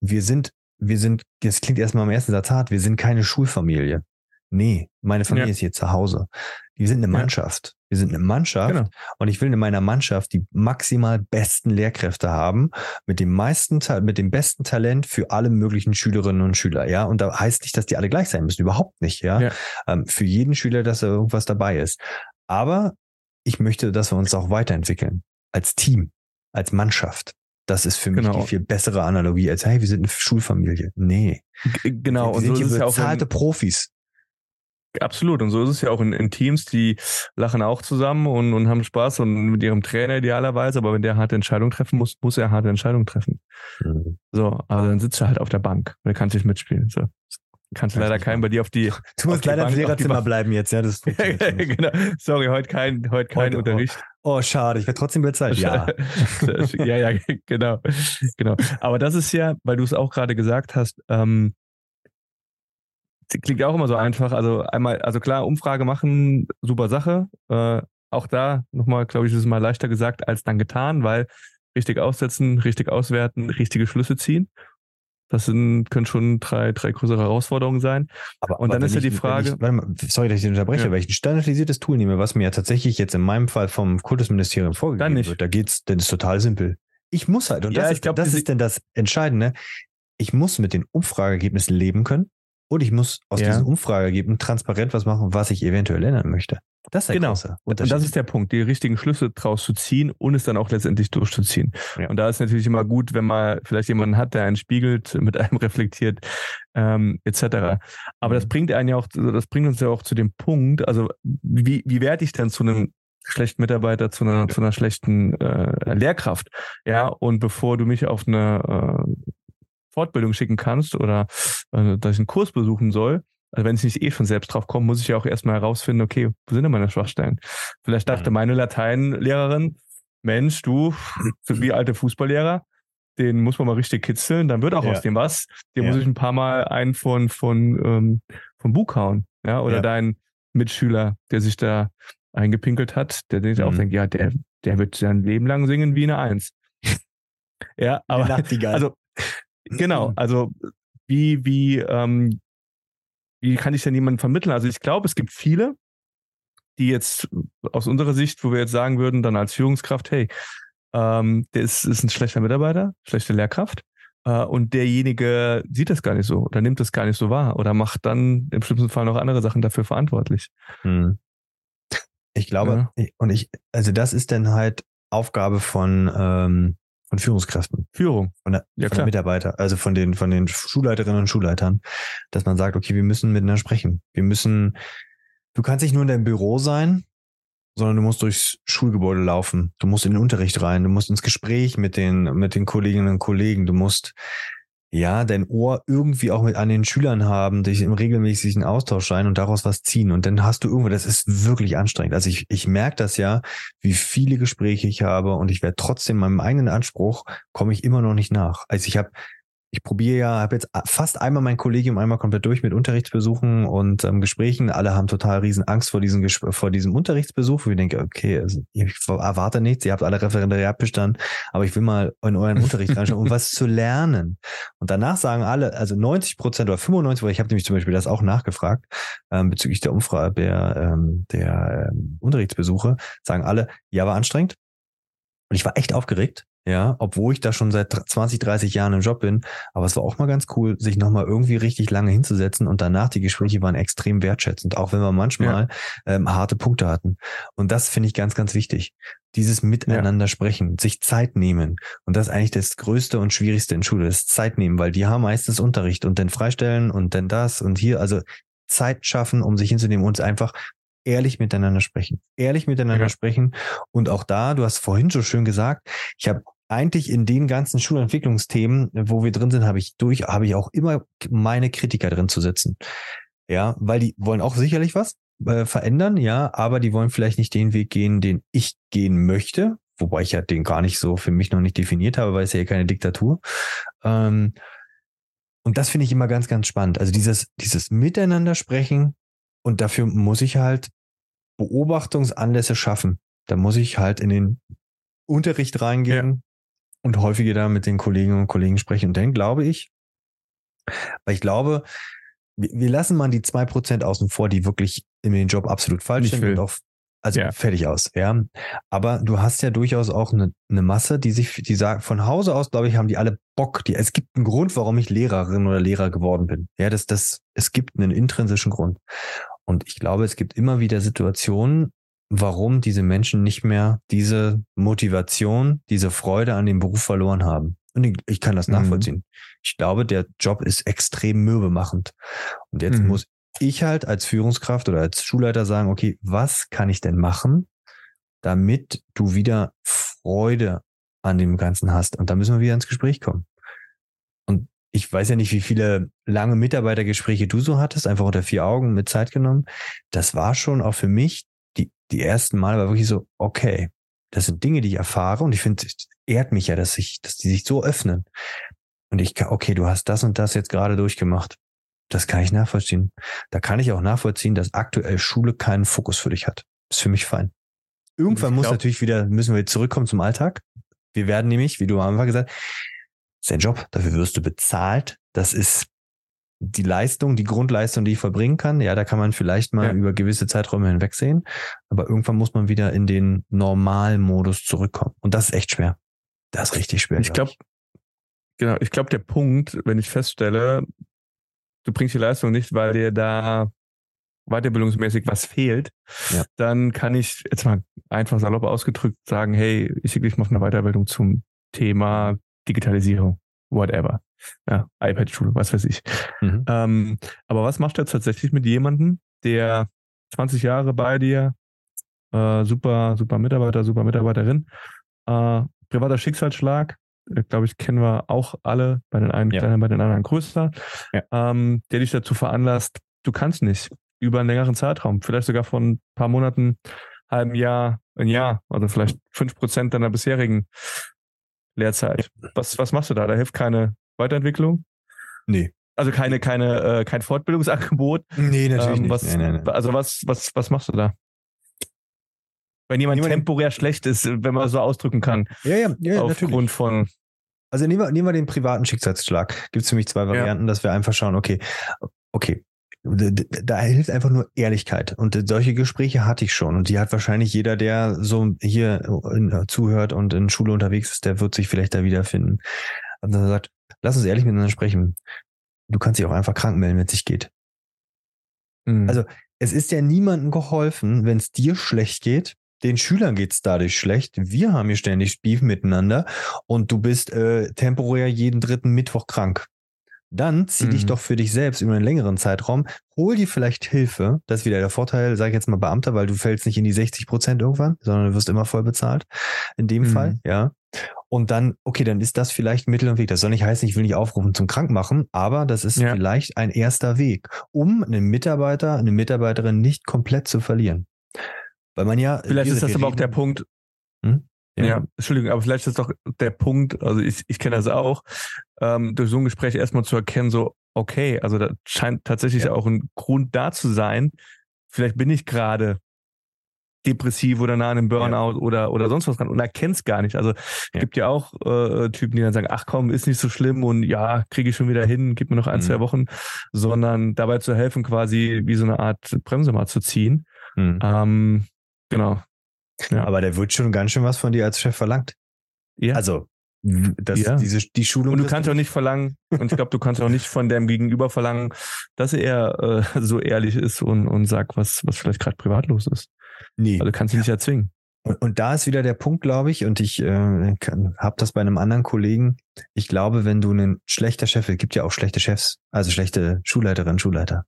Wir sind, wir sind, das klingt erstmal am ersten Satz hart, wir sind keine Schulfamilie. Nee, meine Familie ja. ist hier zu Hause. Wir sind eine Mannschaft. Wir sind eine Mannschaft genau. und ich will in meiner Mannschaft die maximal besten Lehrkräfte haben, mit dem meisten, mit dem besten Talent für alle möglichen Schülerinnen und Schüler, ja. Und da heißt nicht, dass die alle gleich sein müssen, überhaupt nicht, ja. ja. Ähm, für jeden Schüler, dass da irgendwas dabei ist. Aber ich möchte, dass wir uns auch weiterentwickeln. Als Team, als Mannschaft. Das ist für mich genau. die viel bessere Analogie als, hey, wir sind eine Schulfamilie. Nee. G genau. Wir, wir und sind so hier bezahlte ja Profis. Absolut. Und so ist es ja auch in, in, Teams, die lachen auch zusammen und, und haben Spaß und mit ihrem Trainer idealerweise. Aber wenn der harte Entscheidungen treffen muss, muss er harte Entscheidungen treffen. Mhm. So, also dann sitzt er halt auf der Bank. Der kann nicht mitspielen. So. Kannst du leider keinen bei dir auf die. Du musst leider im Lehrerzimmer bleiben jetzt, ja. Das genau. Sorry, heute kein, heute kein heute, Unterricht. Oh, oh, schade, ich werde trotzdem bezahlt. Ja. ja, ja, genau. genau. Aber das ist ja, weil du es auch gerade gesagt hast, ähm, klingt auch immer so einfach. Also einmal, also klar, Umfrage machen, super Sache. Äh, auch da nochmal, glaube ich, ist es mal leichter gesagt als dann getan, weil richtig aussetzen, richtig auswerten, richtige Schlüsse ziehen. Das sind, können schon drei, drei größere Herausforderungen sein. Aber, und dann ist ja die Frage. Ich, mal, sorry, dass ich unterbreche, ja. weil ich ein standardisiertes Tool nehme, was mir ja tatsächlich jetzt in meinem Fall vom Kultusministerium vorgegeben wird. Da geht's, denn ist total simpel. Ich muss halt, und ja, das, ist, glaub, das ist denn das Entscheidende. Ich muss mit den Umfrageergebnissen leben können. Und ich muss aus ja. diesen Umfrageergebnissen transparent was machen, was ich eventuell ändern möchte. Das ist der genau. große Und das ist der Punkt, die richtigen Schlüsse draus zu ziehen und es dann auch letztendlich durchzuziehen. Ja. Und da ist natürlich immer gut, wenn man vielleicht jemanden hat, der einen spiegelt, mit einem reflektiert, ähm, etc. Aber mhm. das bringt einen ja auch, das bringt uns ja auch zu dem Punkt, also wie, wie werde ich denn zu einem schlechten Mitarbeiter zu einer, zu einer schlechten äh, Lehrkraft. Ja, und bevor du mich auf eine äh, Fortbildung schicken kannst oder äh, dass ich einen Kurs besuchen soll, also wenn ich nicht eh schon selbst drauf komme, muss ich ja auch erstmal herausfinden, okay, wo sind denn meine Schwachstellen? Vielleicht dachte mhm. meine Lateinlehrerin, Mensch, du, wie alte Fußballlehrer, den muss man mal richtig kitzeln, dann wird auch ja. aus dem was. Den ja. muss ich ein paar Mal einen von, von, ähm, vom Bug hauen. Ja, oder ja. dein Mitschüler, der sich da eingepinkelt hat, der sich mhm. auch denkt, ja, der, der wird sein Leben lang singen wie eine Eins. ja, aber, also, Genau, also wie, wie, ähm, wie kann ich denn jemanden vermitteln? Also ich glaube, es gibt viele, die jetzt aus unserer Sicht, wo wir jetzt sagen würden, dann als Führungskraft, hey, ähm, der ist, ist ein schlechter Mitarbeiter, schlechte Lehrkraft. Äh, und derjenige sieht das gar nicht so oder nimmt das gar nicht so wahr oder macht dann im schlimmsten Fall noch andere Sachen dafür verantwortlich. Hm. Ich glaube, ja. und ich, also das ist dann halt Aufgabe von ähm, von Führungskräften. Führung. Von der, ja, von der Mitarbeiter, also von den, von den Schulleiterinnen und Schulleitern, dass man sagt, okay, wir müssen miteinander sprechen. Wir müssen, du kannst nicht nur in deinem Büro sein, sondern du musst durchs Schulgebäude laufen. Du musst in den Unterricht rein. Du musst ins Gespräch mit den, mit den Kolleginnen und Kollegen. Du musst ja, dein Ohr irgendwie auch mit an den Schülern haben, dich im regelmäßigen Austausch sein und daraus was ziehen. Und dann hast du irgendwo, das ist wirklich anstrengend. Also ich, ich merke das ja, wie viele Gespräche ich habe und ich werde trotzdem meinem eigenen Anspruch, komme ich immer noch nicht nach. Also ich habe ich probiere ja, habe jetzt fast einmal mein Kollegium einmal komplett durch mit Unterrichtsbesuchen und ähm, Gesprächen. Alle haben total riesen Angst vor diesem, vor diesem Unterrichtsbesuch, wo ich denke, okay, also ich erwarte nichts, ihr habt alle Referendariat bestanden, aber ich will mal in euren Unterricht reinschauen, um was zu lernen. Und danach sagen alle, also 90 Prozent oder 95, weil ich habe nämlich zum Beispiel das auch nachgefragt, ähm, bezüglich der Umfrage der, ähm, der ähm, Unterrichtsbesuche, sagen alle, ja, war anstrengend. Und ich war echt aufgeregt ja, obwohl ich da schon seit 20, 30 Jahren im Job bin. Aber es war auch mal ganz cool, sich nochmal irgendwie richtig lange hinzusetzen und danach die Gespräche waren extrem wertschätzend, auch wenn wir manchmal ja. ähm, harte Punkte hatten. Und das finde ich ganz, ganz wichtig. Dieses Miteinander ja. sprechen, sich Zeit nehmen. Und das ist eigentlich das Größte und Schwierigste in Schule, ist Zeit nehmen, weil die haben meistens Unterricht und dann freistellen und dann das und hier, also Zeit schaffen, um sich hinzunehmen und einfach ehrlich miteinander sprechen. Ehrlich miteinander ja. sprechen. Und auch da, du hast vorhin so schön gesagt, ich habe eigentlich in den ganzen Schulentwicklungsthemen, wo wir drin sind, habe ich durch, habe ich auch immer meine Kritiker drin zu sitzen. Ja, weil die wollen auch sicherlich was äh, verändern, ja, aber die wollen vielleicht nicht den Weg gehen, den ich gehen möchte, wobei ich ja den gar nicht so für mich noch nicht definiert habe, weil es ja keine Diktatur. Ähm, und das finde ich immer ganz, ganz spannend. Also dieses, dieses Miteinander sprechen und dafür muss ich halt Beobachtungsanlässe schaffen. Da muss ich halt in den Unterricht reingehen, und häufiger da mit den Kolleginnen und Kollegen sprechen. Und dann glaube ich, weil ich glaube, wir lassen mal die zwei Prozent außen vor, die wirklich in den Job absolut falsch sind und auf also ja. fertig aus, ja. Aber du hast ja durchaus auch eine, eine Masse, die sich, die sagt, von Hause aus, glaube ich, haben die alle Bock. Die, es gibt einen Grund, warum ich Lehrerin oder Lehrer geworden bin. Ja, das, das, es gibt einen intrinsischen Grund. Und ich glaube, es gibt immer wieder Situationen, warum diese Menschen nicht mehr diese Motivation, diese Freude an dem Beruf verloren haben. Und ich kann das mhm. nachvollziehen. Ich glaube, der Job ist extrem mürbemachend. Und jetzt mhm. muss ich halt als Führungskraft oder als Schulleiter sagen, okay, was kann ich denn machen, damit du wieder Freude an dem Ganzen hast? Und da müssen wir wieder ins Gespräch kommen. Und ich weiß ja nicht, wie viele lange Mitarbeitergespräche du so hattest, einfach unter vier Augen mit Zeit genommen. Das war schon auch für mich die, die ersten Mal war wirklich so, okay, das sind Dinge, die ich erfahre und ich finde, es ehrt mich ja, dass ich, dass die sich so öffnen. Und ich kann, okay, du hast das und das jetzt gerade durchgemacht. Das kann ich nachvollziehen. Da kann ich auch nachvollziehen, dass aktuell Schule keinen Fokus für dich hat. Ist für mich fein. Irgendwann muss natürlich wieder, müssen wir zurückkommen zum Alltag. Wir werden nämlich, wie du am Anfang gesagt, ist dein Job, dafür wirst du bezahlt. Das ist die Leistung, die Grundleistung, die ich verbringen kann. Ja, da kann man vielleicht mal ja. über gewisse Zeiträume hinwegsehen. Aber irgendwann muss man wieder in den Normalmodus zurückkommen. Und das ist echt schwer. Das ist richtig schwer. Ich glaube, genau, ich glaube, der Punkt, wenn ich feststelle, du bringst die Leistung nicht, weil dir da weiterbildungsmäßig was fehlt, ja. dann kann ich jetzt mal einfach salopp ausgedrückt sagen, hey, ich schicke dich mal auf eine Weiterbildung zum Thema Digitalisierung, whatever. Ja, iPad-Schule, was weiß ich. Mhm. Ähm, aber was macht er tatsächlich mit jemandem, der 20 Jahre bei dir, äh, super, super Mitarbeiter, super Mitarbeiterin, äh, privater Schicksalsschlag, äh, glaube ich, kennen wir auch alle, bei den einen ja. kleiner, bei den anderen größer, ja. ähm, der dich dazu veranlasst, du kannst nicht über einen längeren Zeitraum, vielleicht sogar von ein paar Monaten, halben Jahr, ein Jahr, also vielleicht fünf Prozent deiner bisherigen Lehrzeit. Was, was machst du da? Da hilft keine Weiterentwicklung? Nee. Also keine, keine, äh, kein Fortbildungsangebot. Nee, natürlich ähm, was, nicht. Nee, nee, nee. Also was, was, was machst du da? Wenn jemand Niemand temporär schlecht ist, wenn man so ausdrücken kann. Ja, ja, ja Aufgrund natürlich. von. Also nehmen wir, nehmen wir den privaten Schicksalsschlag. Gibt es für mich zwei Varianten, ja. dass wir einfach schauen, okay, okay, da hilft einfach nur Ehrlichkeit. Und solche Gespräche hatte ich schon. Und die hat wahrscheinlich jeder, der so hier zuhört und in Schule unterwegs ist, der wird sich vielleicht da wiederfinden. Und dann sagt, lass uns ehrlich miteinander sprechen. Du kannst dich auch einfach krank melden, wenn es sich geht. Mhm. Also es ist ja niemandem geholfen, wenn es dir schlecht geht. Den Schülern geht's dadurch schlecht. Wir haben hier ständig Beef miteinander und du bist äh, temporär jeden dritten Mittwoch krank. Dann zieh mhm. dich doch für dich selbst über einen längeren Zeitraum, hol dir vielleicht Hilfe. Das ist wieder der Vorteil, sag ich jetzt mal Beamter, weil du fällst nicht in die 60 Prozent irgendwann, sondern du wirst immer voll bezahlt. In dem mhm. Fall, ja. Und dann, okay, dann ist das vielleicht Mittel und Weg. Das soll nicht heißen, ich will nicht aufrufen zum Krankmachen, aber das ist ja. vielleicht ein erster Weg, um einen Mitarbeiter, eine Mitarbeiterin nicht komplett zu verlieren. Weil man ja. Vielleicht ist das aber auch der Punkt. Hm? Ja. ja. Entschuldigung, aber vielleicht ist doch der Punkt, also ich, ich kenne das auch, ähm, durch so ein Gespräch erstmal zu erkennen, so, okay, also da scheint tatsächlich ja. auch ein Grund da zu sein. Vielleicht bin ich gerade depressiv oder nah an einem Burnout ja. oder, oder sonst was dran und erkennst gar nicht. Also ja. gibt ja auch äh, Typen, die dann sagen, ach komm, ist nicht so schlimm und ja, kriege ich schon wieder hin, gib mir noch ein, mhm. zwei Wochen, sondern dabei zu helfen, quasi wie so eine Art Bremse mal zu ziehen. Mhm. Ähm, genau. Ja. Aber der wird schon ganz schön was von dir als Chef verlangt. Ja. Also das, ja. diese, die Schulung. Und du kannst auch nicht verlangen, und ich glaube, du kannst auch nicht von deinem Gegenüber verlangen, dass er äh, so ehrlich ist und, und sagt, was, was vielleicht gerade privat los ist. Nee. Also kannst du nicht erzwingen. Und, und da ist wieder der Punkt, glaube ich, und ich äh, habe das bei einem anderen Kollegen. Ich glaube, wenn du ein schlechter Chef, es gibt ja auch schlechte Chefs, also schlechte Schulleiterinnen, Schulleiter.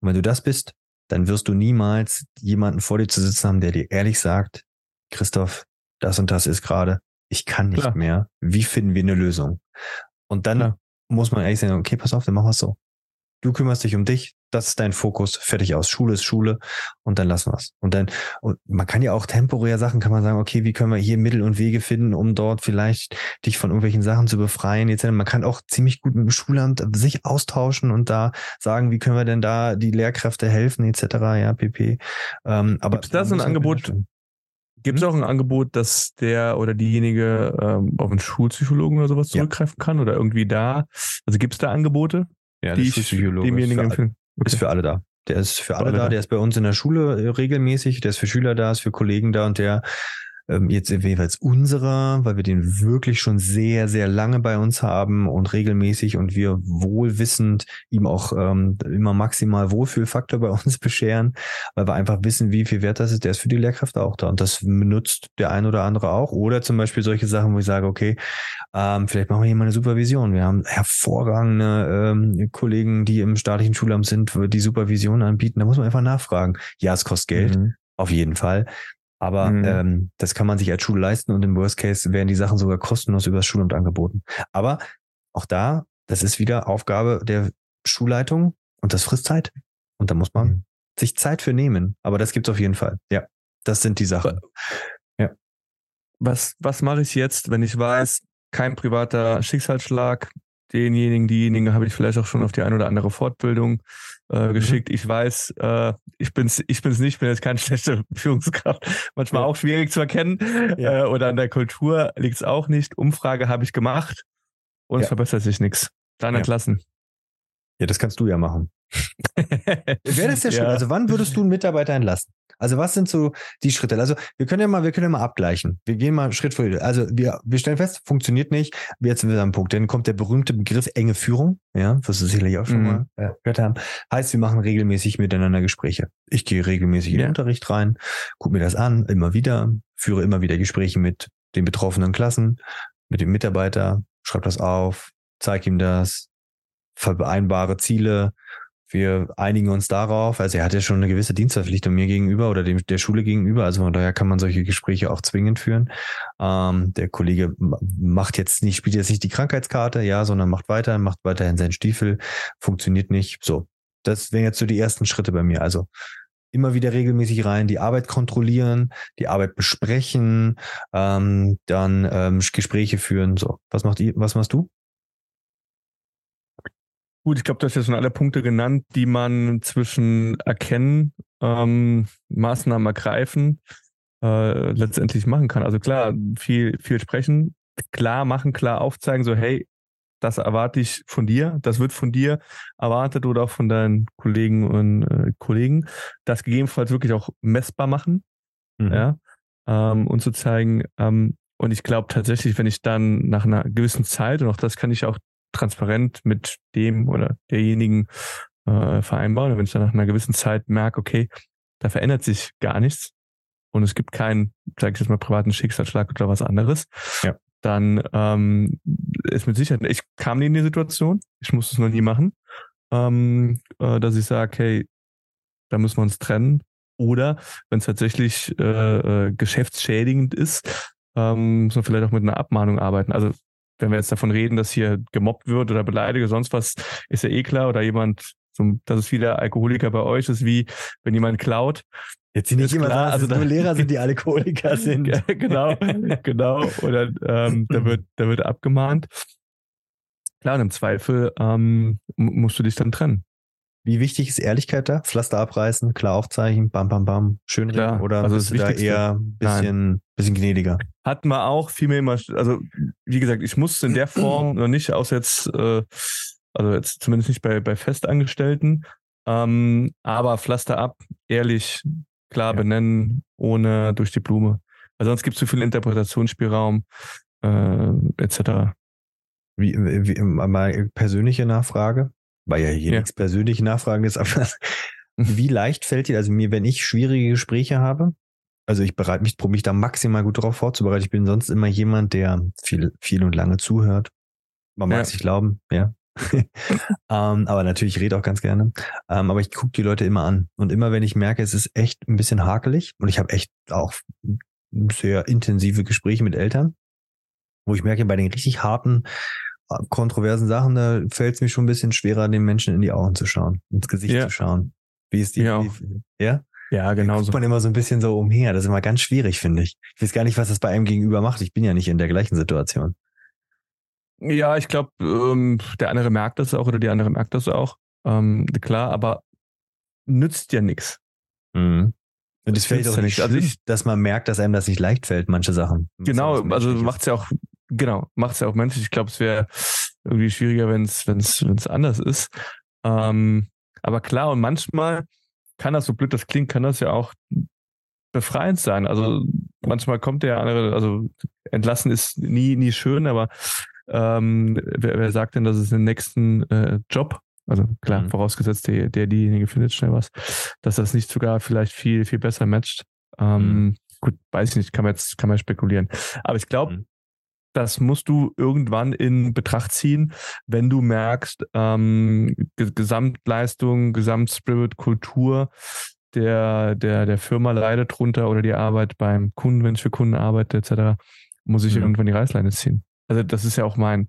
Und wenn du das bist, dann wirst du niemals jemanden vor dir zu sitzen haben, der dir ehrlich sagt, Christoph, das und das ist gerade, ich kann nicht Klar. mehr. Wie finden wir eine Lösung? Und dann Klar. muss man ehrlich sagen, okay, pass auf, dann machen wir es so. Du kümmerst dich um dich, das ist dein Fokus, fertig aus. Schule ist Schule und dann lassen wir es. Und dann, und man kann ja auch temporär Sachen, kann man sagen, okay, wie können wir hier Mittel und Wege finden, um dort vielleicht dich von irgendwelchen Sachen zu befreien, etc. Man kann auch ziemlich gut mit dem Schulamt sich austauschen und da sagen, wie können wir denn da die Lehrkräfte helfen, etc. Ja, pp. Ähm, aber Gibt es da so ein Angebot? Gibt es auch ein Angebot, dass der oder diejenige ähm, auf einen Schulpsychologen oder sowas zurückgreifen ja. kann oder irgendwie da? Also gibt es da Angebote? Ja, die ich demjenigen empfehlen? Okay. Ist für alle da. Der ist für alle, alle da. da, der ist bei uns in der Schule äh, regelmäßig, der ist für Schüler da, ist für Kollegen da und der ähm, jetzt jeweils unserer, weil wir den wirklich schon sehr, sehr lange bei uns haben und regelmäßig und wir wohlwissend ihm auch ähm, immer maximal Wohlfühlfaktor bei uns bescheren, weil wir einfach wissen, wie viel wert das ist. Der ist für die Lehrkräfte auch da und das benutzt der ein oder andere auch. Oder zum Beispiel solche Sachen, wo ich sage, okay, ähm, vielleicht machen wir hier mal eine Supervision. Wir haben hervorragende ähm, Kollegen, die im staatlichen Schulamt sind, die Supervision anbieten. Da muss man einfach nachfragen. Ja, es kostet Geld, mhm. auf jeden Fall. Aber mhm. ähm, das kann man sich als Schule leisten und im Worst Case werden die Sachen sogar kostenlos über das Schulamt angeboten. Aber auch da, das ist wieder Aufgabe der Schulleitung und das frisst Zeit. Und da muss man mhm. sich Zeit für nehmen. Aber das gibt's auf jeden Fall. Ja, das sind die Sachen. Ja. Was, was mache ich jetzt, wenn ich weiß, kein privater Schicksalsschlag, denjenigen, diejenigen habe ich vielleicht auch schon auf die eine oder andere Fortbildung äh, mhm. geschickt. Ich weiß, äh, ich bin's, ich bin's nicht, bin jetzt keine schlechte Führungskraft. Manchmal ja. auch schwierig zu erkennen. Ja. Äh, oder an der Kultur liegt's auch nicht. Umfrage habe ich gemacht und ja. es verbessert sich nichts. Dann entlassen. Ja, das kannst du ja machen. Wäre das der Schritt? Also wann würdest du einen Mitarbeiter entlassen? Also was sind so die Schritte? Also wir können ja mal, wir können ja mal abgleichen. Wir gehen mal Schritt für Schritt. Also wir, wir stellen fest, funktioniert nicht. Jetzt sind wir am Punkt. Dann kommt der berühmte Begriff enge Führung. Ja, was wir sicherlich auch schon mhm. mal gehört haben. Heißt, wir machen regelmäßig miteinander Gespräche. Ich gehe regelmäßig in den Unterricht rein, gucke mir das an, immer wieder, führe immer wieder Gespräche mit den betroffenen Klassen, mit dem Mitarbeiter, schreibe das auf, zeige ihm das, vereinbare Ziele, wir einigen uns darauf, also er hat ja schon eine gewisse Dienstverpflichtung mir gegenüber oder dem, der Schule gegenüber, also von daher kann man solche Gespräche auch zwingend führen. Ähm, der Kollege macht jetzt nicht, spielt jetzt nicht die Krankheitskarte, ja, sondern macht weiter, macht weiterhin seinen Stiefel, funktioniert nicht. So, das wären jetzt so die ersten Schritte bei mir. Also immer wieder regelmäßig rein, die Arbeit kontrollieren, die Arbeit besprechen, ähm, dann ähm, Gespräche führen. So, was macht ihr, was machst du? Gut, ich glaube, du hast ja schon alle Punkte genannt, die man zwischen erkennen, ähm, Maßnahmen ergreifen, äh, letztendlich machen kann. Also klar, viel, viel sprechen, klar machen, klar aufzeigen, so hey, das erwarte ich von dir, das wird von dir erwartet oder auch von deinen Kollegen und äh, Kollegen. Das gegebenenfalls wirklich auch messbar machen, mhm. ja, ähm, und zu zeigen, ähm, und ich glaube tatsächlich, wenn ich dann nach einer gewissen Zeit, und auch das kann ich auch transparent mit dem oder derjenigen äh, vereinbaren. wenn ich dann nach einer gewissen Zeit merke, okay, da verändert sich gar nichts und es gibt keinen, sage ich jetzt mal, privaten Schicksalsschlag oder was anderes, ja. dann ähm, ist mit Sicherheit, ich kam nie in die Situation, ich muss es noch nie machen, ähm, äh, dass ich sage, hey, da müssen wir uns trennen. Oder wenn es tatsächlich äh, äh, geschäftsschädigend ist, ähm, muss man vielleicht auch mit einer Abmahnung arbeiten. Also wenn wir jetzt davon reden, dass hier gemobbt wird oder beleidige, sonst was, ist ja eh klar. Oder jemand, dass es viele Alkoholiker bei euch ist, wie wenn jemand klaut. Jetzt sind nicht immer klar, also nur Lehrer sind, die Alkoholiker sind. genau, genau. Oder ähm, da wird, da wird abgemahnt. Klar, und im Zweifel ähm, musst du dich dann trennen. Wie wichtig ist Ehrlichkeit da? Pflaster abreißen, klar aufzeichnen, bam, bam, bam, schön reden, oder also bist du da eher ein bisschen, bisschen gnädiger? Hatten wir auch viel mehr immer, also wie gesagt, ich musste in der Form noch nicht, außer jetzt, äh, also jetzt zumindest nicht bei, bei Festangestellten, ähm, aber Pflaster ab, ehrlich, klar ja. benennen, ohne durch die Blume. Weil sonst gibt es zu viel Interpretationsspielraum, äh, etc. Wie, wie, mal persönliche Nachfrage? Weil ja hier ja. nichts persönlich nachfragen ist, aber wie leicht fällt dir, also mir, wenn ich schwierige Gespräche habe, also ich bereite mich, probiere mich da maximal gut darauf vorzubereiten. Ich bin sonst immer jemand, der viel, viel und lange zuhört. Man mag es nicht glauben, ja. ähm, aber natürlich, ich rede auch ganz gerne. Ähm, aber ich gucke die Leute immer an. Und immer, wenn ich merke, es ist echt ein bisschen hakelig und ich habe echt auch sehr intensive Gespräche mit Eltern, wo ich merke, bei den richtig harten kontroversen Sachen, da fällt es mir schon ein bisschen schwerer, den Menschen in die Augen zu schauen, ins Gesicht ja. zu schauen. Wie ist die? Ja, wie, ja? ja genau. so. man immer so ein bisschen so umher. Das ist immer ganz schwierig, finde ich. Ich weiß gar nicht, was das bei einem gegenüber macht. Ich bin ja nicht in der gleichen Situation. Ja, ich glaube, ähm, der andere merkt das auch oder die andere merkt das auch. Ähm, klar, aber nützt ja nichts. Mhm. Und es fällt auch nicht, also ich, dass man merkt, dass einem das nicht leicht fällt, manche Sachen. Genau, also macht es ja auch Genau, macht es ja auch menschlich. Ich glaube, es wäre irgendwie schwieriger, wenn es wenn's, wenn's anders ist. Ähm, aber klar, und manchmal kann das, so blöd das klingt, kann das ja auch befreiend sein. Also manchmal kommt der andere, also entlassen ist nie, nie schön, aber ähm, wer, wer sagt denn, dass es den nächsten äh, Job, also klar, mhm. vorausgesetzt, der, der diejenige findet schnell was, dass das nicht sogar vielleicht viel, viel besser matcht. Ähm, mhm. Gut, weiß ich nicht, kann man jetzt, kann man spekulieren. Aber ich glaube, mhm. Das musst du irgendwann in Betracht ziehen, wenn du merkst, ähm, Gesamtleistung, Gesamtspirit, Kultur der, der, der Firma leidet drunter oder die Arbeit beim Kunden, wenn ich für Kunden arbeite, etc., muss ich mhm. irgendwann die Reißleine ziehen. Also das ist ja auch mein,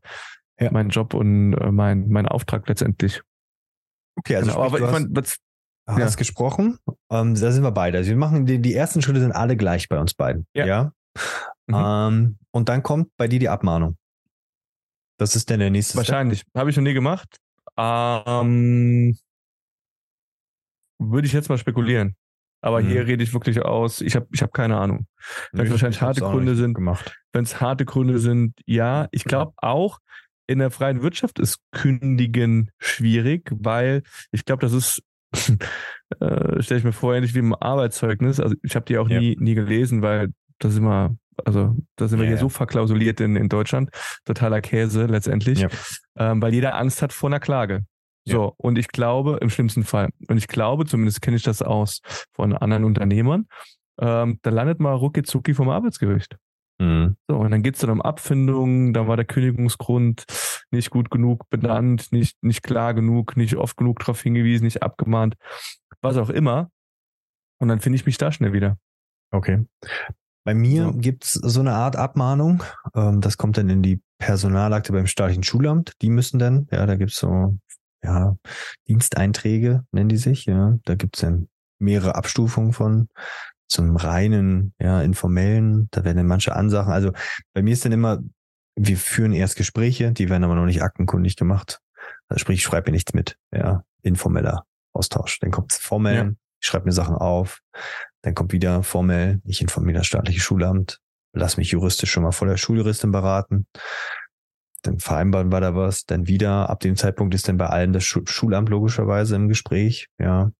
ja. mein Job und äh, mein, mein Auftrag letztendlich. Okay, also genau, aber ich meine, was, hast ja. gesprochen, ähm, da sind wir beide. Also wir machen die, die ersten Schritte sind alle gleich bei uns beiden. Ja. ja? Mhm. Ähm, und dann kommt bei dir die Abmahnung. Das ist denn der nächste Wahrscheinlich. Habe ich noch nie gemacht. Ähm, würde ich jetzt mal spekulieren. Aber mhm. hier rede ich wirklich aus, ich habe ich hab keine Ahnung. Wenn es wahrscheinlich harte Gründe sind, wenn es harte Gründe sind, ja. Ich glaube auch, in der freien Wirtschaft ist Kündigen schwierig, weil ich glaube, das ist, äh, stelle ich mir vor, ähnlich wie im Arbeitszeugnis. Also ich habe die auch ja. nie, nie gelesen, weil das immer, also da sind wir ja, hier ja. so verklausuliert in, in Deutschland. Totaler Käse letztendlich. Ähm, weil jeder Angst hat vor einer Klage. So, ja. und ich glaube, im schlimmsten Fall, und ich glaube, zumindest kenne ich das aus von anderen Unternehmern, ähm, da landet mal rucki zucki vom Arbeitsgericht. Mhm. So, und dann geht es dann um Abfindungen, dann war der Kündigungsgrund nicht gut genug benannt, nicht, nicht klar genug, nicht oft genug darauf hingewiesen, nicht abgemahnt, was auch immer. Und dann finde ich mich da schnell wieder. Okay. Bei mir so. gibt's so eine Art Abmahnung. Ähm, das kommt dann in die Personalakte beim staatlichen Schulamt. Die müssen dann, ja, da gibt's so ja, Diensteinträge, nennen die sich, ja. Da gibt's dann mehrere Abstufungen von zum reinen, ja, informellen, da werden dann manche Ansachen. Also bei mir ist dann immer, wir führen erst Gespräche, die werden aber noch nicht aktenkundig gemacht. Also sprich, ich schreibe mir nichts mit, ja, informeller Austausch. Dann kommt formell, ja. ich schreibe mir Sachen auf, dann kommt wieder formell, ich informiere das staatliche Schulamt, lass mich juristisch schon mal vor der Schuljuristin beraten dann vereinbaren wir da was, dann wieder, ab dem Zeitpunkt ist dann bei allen das Schulamt logischerweise im Gespräch, ja.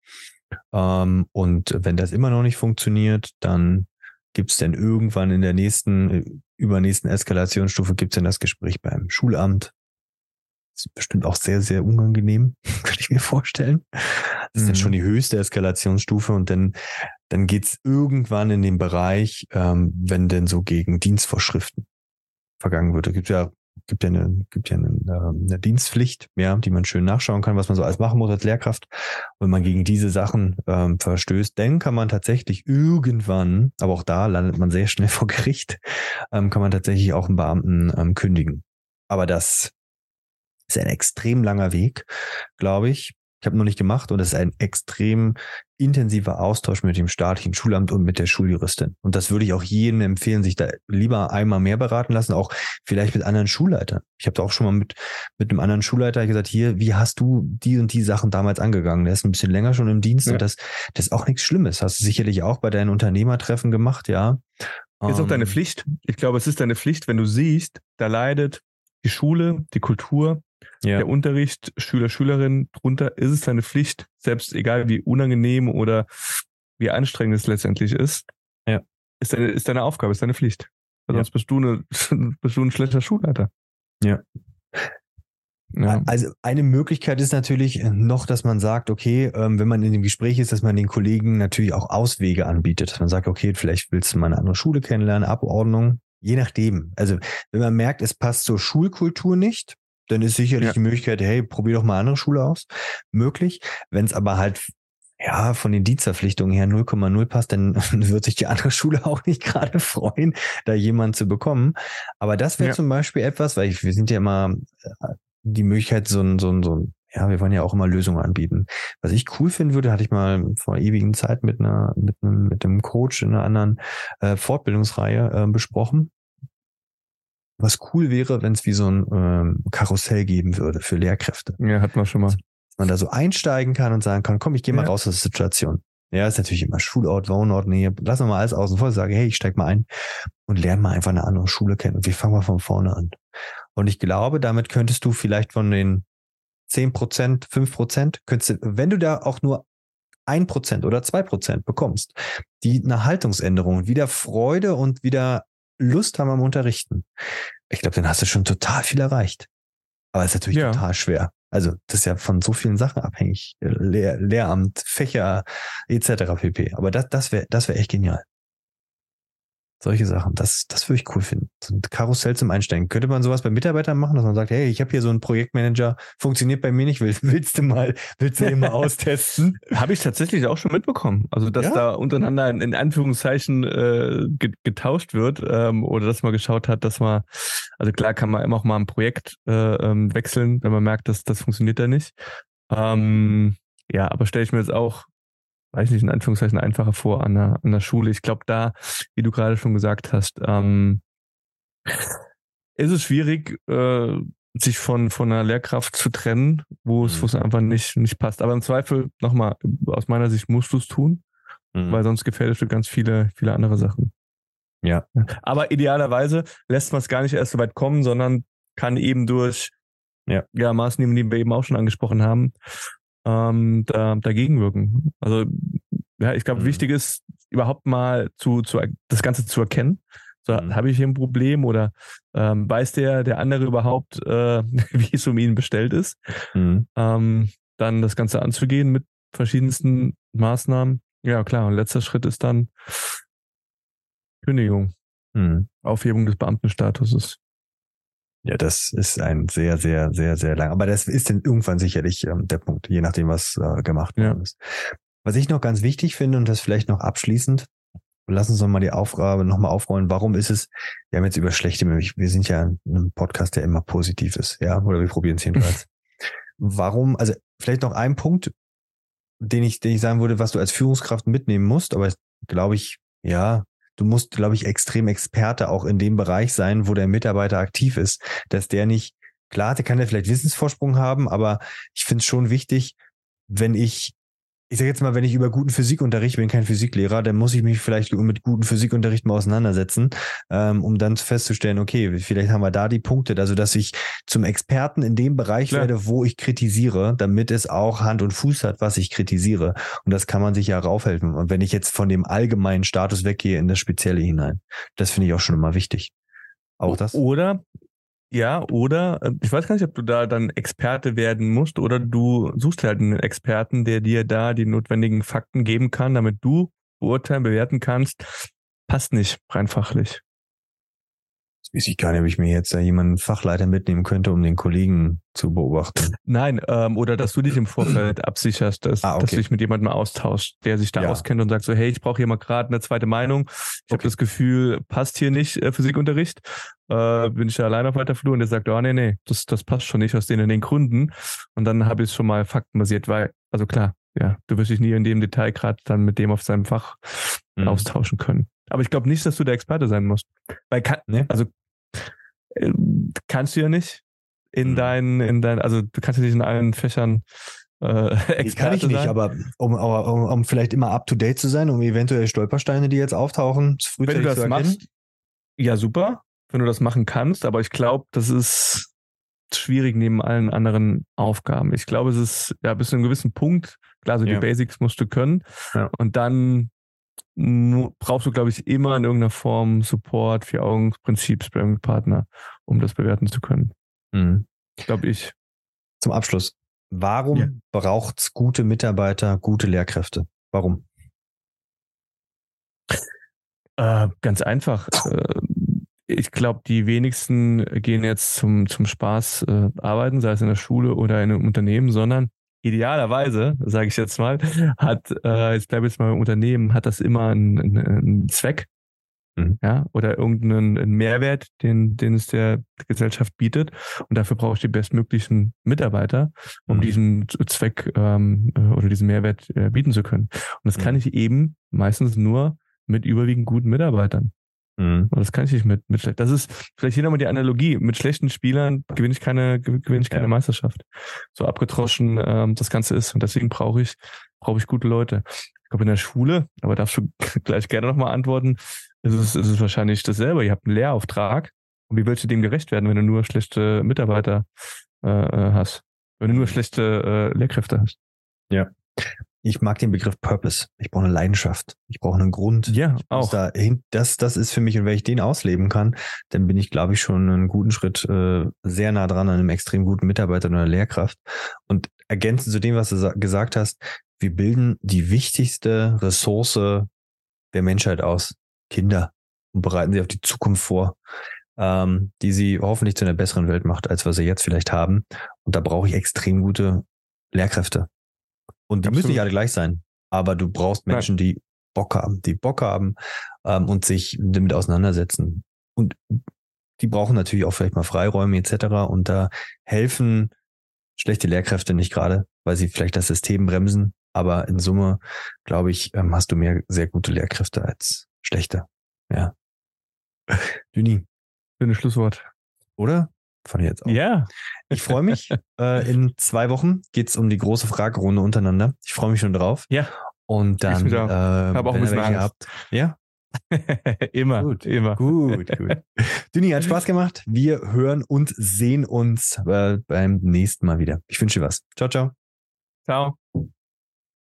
Ähm, und wenn das immer noch nicht funktioniert, dann gibt's dann irgendwann in der nächsten, äh, übernächsten Eskalationsstufe gibt's dann das Gespräch beim Schulamt. Das ist bestimmt auch sehr, sehr unangenehm, könnte ich mir vorstellen. Das ist mhm. dann schon die höchste Eskalationsstufe und dann, dann geht's irgendwann in den Bereich, ähm, wenn denn so gegen Dienstvorschriften vergangen wird. Da gibt ja gibt ja eine, gibt ja eine, eine Dienstpflicht, ja, die man schön nachschauen kann, was man so alles machen muss als Lehrkraft. Wenn man gegen diese Sachen ähm, verstößt, dann kann man tatsächlich irgendwann, aber auch da landet man sehr schnell vor Gericht, ähm, kann man tatsächlich auch einen Beamten ähm, kündigen. Aber das ist ein extrem langer Weg, glaube ich. Ich habe noch nicht gemacht und es ist ein extrem intensiver Austausch mit dem staatlichen Schulamt und mit der Schuljuristin. Und das würde ich auch jedem empfehlen, sich da lieber einmal mehr beraten lassen, auch vielleicht mit anderen Schulleitern. Ich habe da auch schon mal mit, mit einem anderen Schulleiter gesagt, hier, wie hast du die und die Sachen damals angegangen? Der ist ein bisschen länger schon im Dienst ja. und das, das ist auch nichts Schlimmes. Hast du sicherlich auch bei deinen Unternehmertreffen gemacht, ja. Ist auch deine ähm, Pflicht. Ich glaube, es ist deine Pflicht, wenn du siehst, da leidet die Schule, die Kultur, ja. der Unterricht, Schüler, Schülerin, drunter ist es deine Pflicht, selbst egal wie unangenehm oder wie anstrengend es letztendlich ist, ja. ist, deine, ist deine Aufgabe, ist deine Pflicht. Ja. Sonst bist du, eine, bist du ein schlechter Schulleiter. Ja. Ja. Also eine Möglichkeit ist natürlich noch, dass man sagt, okay, ähm, wenn man in dem Gespräch ist, dass man den Kollegen natürlich auch Auswege anbietet. Dass man sagt, okay, vielleicht willst du mal eine andere Schule kennenlernen, Abordnung, je nachdem. Also wenn man merkt, es passt zur Schulkultur nicht, dann ist sicherlich ja. die Möglichkeit, hey, probier doch mal eine andere Schule aus, möglich. Wenn es aber halt ja, von den Dienstverpflichtungen her 0,0 passt, dann wird sich die andere Schule auch nicht gerade freuen, da jemanden zu bekommen. Aber das wäre ja. zum Beispiel etwas, weil ich, wir sind ja immer äh, die Möglichkeit, so ein, so ein, so ein, ja, wir wollen ja auch immer Lösungen anbieten. Was ich cool finden würde, hatte ich mal vor ewigen Zeit mit einer, mit einem, mit einem Coach in einer anderen äh, Fortbildungsreihe äh, besprochen was cool wäre, wenn es wie so ein ähm, Karussell geben würde für Lehrkräfte. Ja, hat man schon mal. Dass man da so einsteigen kann und sagen kann, komm, ich gehe mal ja. raus aus der Situation. Ja, ist natürlich immer Schulort, Wohnort, Nähe. Lass mal alles außen vor, sage, hey, ich steig mal ein und lerne mal einfach eine andere Schule kennen. Und wir fangen mal von vorne an. Und ich glaube, damit könntest du vielleicht von den zehn Prozent, fünf Prozent, könntest du, wenn du da auch nur ein Prozent oder zwei Prozent bekommst, die eine Haltungsänderung, wieder Freude und wieder Lust haben am Unterrichten, ich glaube, dann hast du schon total viel erreicht. Aber es ist natürlich ja. total schwer. Also das ist ja von so vielen Sachen abhängig. Lehr Lehramt, Fächer etc. pp. Aber das, das wäre das wär echt genial. Solche Sachen, das, das würde ich cool finden. So ein Karussell zum Einsteigen. Könnte man sowas bei Mitarbeitern machen, dass man sagt, hey, ich habe hier so einen Projektmanager, funktioniert bei mir nicht, willst, willst du mal, willst du den mal austesten? habe ich tatsächlich auch schon mitbekommen. Also, dass ja? da untereinander in, in Anführungszeichen äh, getauscht wird ähm, oder dass man geschaut hat, dass man, also klar kann man immer auch mal ein Projekt äh, ähm, wechseln, wenn man merkt, dass das funktioniert da nicht. Ähm, ja, aber stelle ich mir jetzt auch weiß nicht, in Anführungszeichen einfacher vor an der, an der Schule. Ich glaube, da, wie du gerade schon gesagt hast, ähm, ist es schwierig, äh, sich von, von einer Lehrkraft zu trennen, wo es, mhm. wo es einfach nicht, nicht passt. Aber im Zweifel, nochmal, aus meiner Sicht musst du es tun, mhm. weil sonst gefährdest du ganz viele, viele andere Sachen. Ja. Aber idealerweise lässt man es gar nicht erst so weit kommen, sondern kann eben durch ja. Ja, Maßnahmen, die wir eben auch schon angesprochen haben, ähm, da, dagegen wirken. Also ja, ich glaube, mhm. wichtig ist überhaupt mal zu, zu das Ganze zu erkennen. So, mhm. habe ich hier ein Problem oder ähm, weiß der der andere überhaupt, äh, wie es um ihn bestellt ist? Mhm. Ähm, dann das Ganze anzugehen mit verschiedensten Maßnahmen. Ja, klar. Und letzter Schritt ist dann Kündigung. Mhm. Aufhebung des Beamtenstatuses. Ja, das ist ein sehr, sehr, sehr, sehr lang. Aber das ist dann irgendwann sicherlich ähm, der Punkt, je nachdem, was äh, gemacht worden ja. ist. Was ich noch ganz wichtig finde und das vielleicht noch abschließend, lass uns noch mal die Aufgabe nochmal aufrollen. Warum ist es, wir haben jetzt über schlechte, wir sind ja ein Podcast, der immer positiv ist, ja, oder wir probieren es jedenfalls. Warum, also vielleicht noch ein Punkt, den ich, den ich sagen würde, was du als Führungskraft mitnehmen musst, aber glaube ich, ja, du musst, glaube ich, extrem Experte auch in dem Bereich sein, wo der Mitarbeiter aktiv ist, dass der nicht, klar, der kann ja vielleicht Wissensvorsprung haben, aber ich finde es schon wichtig, wenn ich ich sage jetzt mal, wenn ich über guten Physikunterricht, bin kein Physiklehrer, dann muss ich mich vielleicht mit guten Physikunterricht mal auseinandersetzen, ähm, um dann festzustellen, okay, vielleicht haben wir da die Punkte, also dass ich zum Experten in dem Bereich Klar. werde, wo ich kritisiere, damit es auch Hand und Fuß hat, was ich kritisiere. Und das kann man sich ja raufhelfen. Und wenn ich jetzt von dem allgemeinen Status weggehe in das Spezielle hinein, das finde ich auch schon immer wichtig. Auch das. Oder ja, oder äh, ich weiß gar nicht, ob du da dann Experte werden musst oder du suchst halt einen Experten, der dir da die notwendigen Fakten geben kann, damit du beurteilen, bewerten kannst. Passt nicht rein fachlich. Weiß ich gar nicht, ob ich mir jetzt da jemanden Fachleiter mitnehmen könnte, um den Kollegen zu beobachten. Nein, ähm, oder dass du dich im Vorfeld absicherst, dass, ah, okay. dass du dich mit jemandem austauschst, der sich da ja. auskennt und sagt so, hey, ich brauche hier mal gerade eine zweite Meinung. Ich okay. habe das Gefühl, passt hier nicht äh, Physikunterricht. Äh, bin ich da alleine auf weiter Flur und der sagt, oh nee, nee, das, das passt schon nicht aus den den Gründen. Und dann habe ich es schon mal faktenbasiert, weil, also klar, ja, du wirst dich nie in dem Detail gerade dann mit dem auf seinem Fach mhm. austauschen können. Aber ich glaube nicht, dass du der Experte sein musst. Weil kann, nee. also kannst du ja nicht in mhm. deinen, in dein, also du kannst ja nicht in allen Fächern äh, Experte kann ich nicht, sein. aber um, um, um vielleicht immer up to date zu sein, um eventuell Stolpersteine, die jetzt auftauchen, frühzeitig Wenn du das zu erkennen. Machst, ja, super, wenn du das machen kannst, aber ich glaube, das ist schwierig neben allen anderen Aufgaben. Ich glaube, es ist ja bis zu einem gewissen Punkt, klar, so ja. die Basics musst du können ja. und dann brauchst du, glaube ich, immer in irgendeiner Form Support, Vier-Augen-Prinzip, Sparring-Partner, um das bewerten zu können. Mhm. Glaube ich. Zum Abschluss. Warum ja. braucht es gute Mitarbeiter, gute Lehrkräfte? Warum? Äh, ganz einfach. Äh, ich glaube, die wenigsten gehen jetzt zum, zum Spaß äh, arbeiten, sei es in der Schule oder in einem Unternehmen, sondern idealerweise, sage ich jetzt mal, hat, äh, jetzt bleibe jetzt mal im Unternehmen, hat das immer einen, einen Zweck, mhm. ja, oder irgendeinen Mehrwert, den, den es der Gesellschaft bietet. Und dafür brauche ich die bestmöglichen Mitarbeiter, um mhm. diesen Zweck ähm, äh, oder diesen Mehrwert äh, bieten zu können. Und das mhm. kann ich eben meistens nur mit überwiegend guten Mitarbeitern. Mhm. Das kann ich nicht mit, mit schlecht. Das ist vielleicht hier nochmal die Analogie. Mit schlechten Spielern gewinne ich keine, gewinne ich keine ja. Meisterschaft. So abgetroschen ähm, das Ganze ist. Und deswegen brauche ich, brauche ich gute Leute. Ich glaube, in der Schule, aber darfst du gleich gerne nochmal antworten, ist es, ist es wahrscheinlich dasselbe. Ihr habt einen Lehrauftrag. Und wie willst du dem gerecht werden, wenn du nur schlechte Mitarbeiter äh, äh hast? Wenn du nur schlechte äh, Lehrkräfte hast? Ja. Ich mag den Begriff Purpose. Ich brauche eine Leidenschaft. Ich brauche einen Grund. Ja, auch. Da, das, das ist für mich, und wenn ich den ausleben kann, dann bin ich, glaube ich, schon einen guten Schritt äh, sehr nah dran an einem extrem guten Mitarbeiter oder Lehrkraft. Und ergänzend zu dem, was du gesagt hast, wir bilden die wichtigste Ressource der Menschheit aus. Kinder. Und bereiten sie auf die Zukunft vor, ähm, die sie hoffentlich zu einer besseren Welt macht, als wir sie jetzt vielleicht haben. Und da brauche ich extrem gute Lehrkräfte. Und die Absolut. müssen nicht alle gleich sein. Aber du brauchst Menschen, die Bock haben, die Bock haben ähm, und sich damit auseinandersetzen. Und die brauchen natürlich auch vielleicht mal Freiräume etc. Und da helfen schlechte Lehrkräfte nicht gerade, weil sie vielleicht das System bremsen. Aber in Summe, glaube ich, ähm, hast du mehr sehr gute Lehrkräfte als schlechte. Ja. Düni. Schönes Schlusswort. Oder? Ich jetzt auch. Ja. Ich freue mich. äh, in zwei Wochen geht's um die große Fragerunde untereinander. Ich freue mich schon drauf. Ja. Und dann, ich äh, habe auch ein bisschen Angst. Habt, ja. immer, gut, immer. Gut, gut. Düni, hat Spaß gemacht. Wir hören und sehen uns äh, beim nächsten Mal wieder. Ich wünsche dir was. Ciao, ciao. Ciao.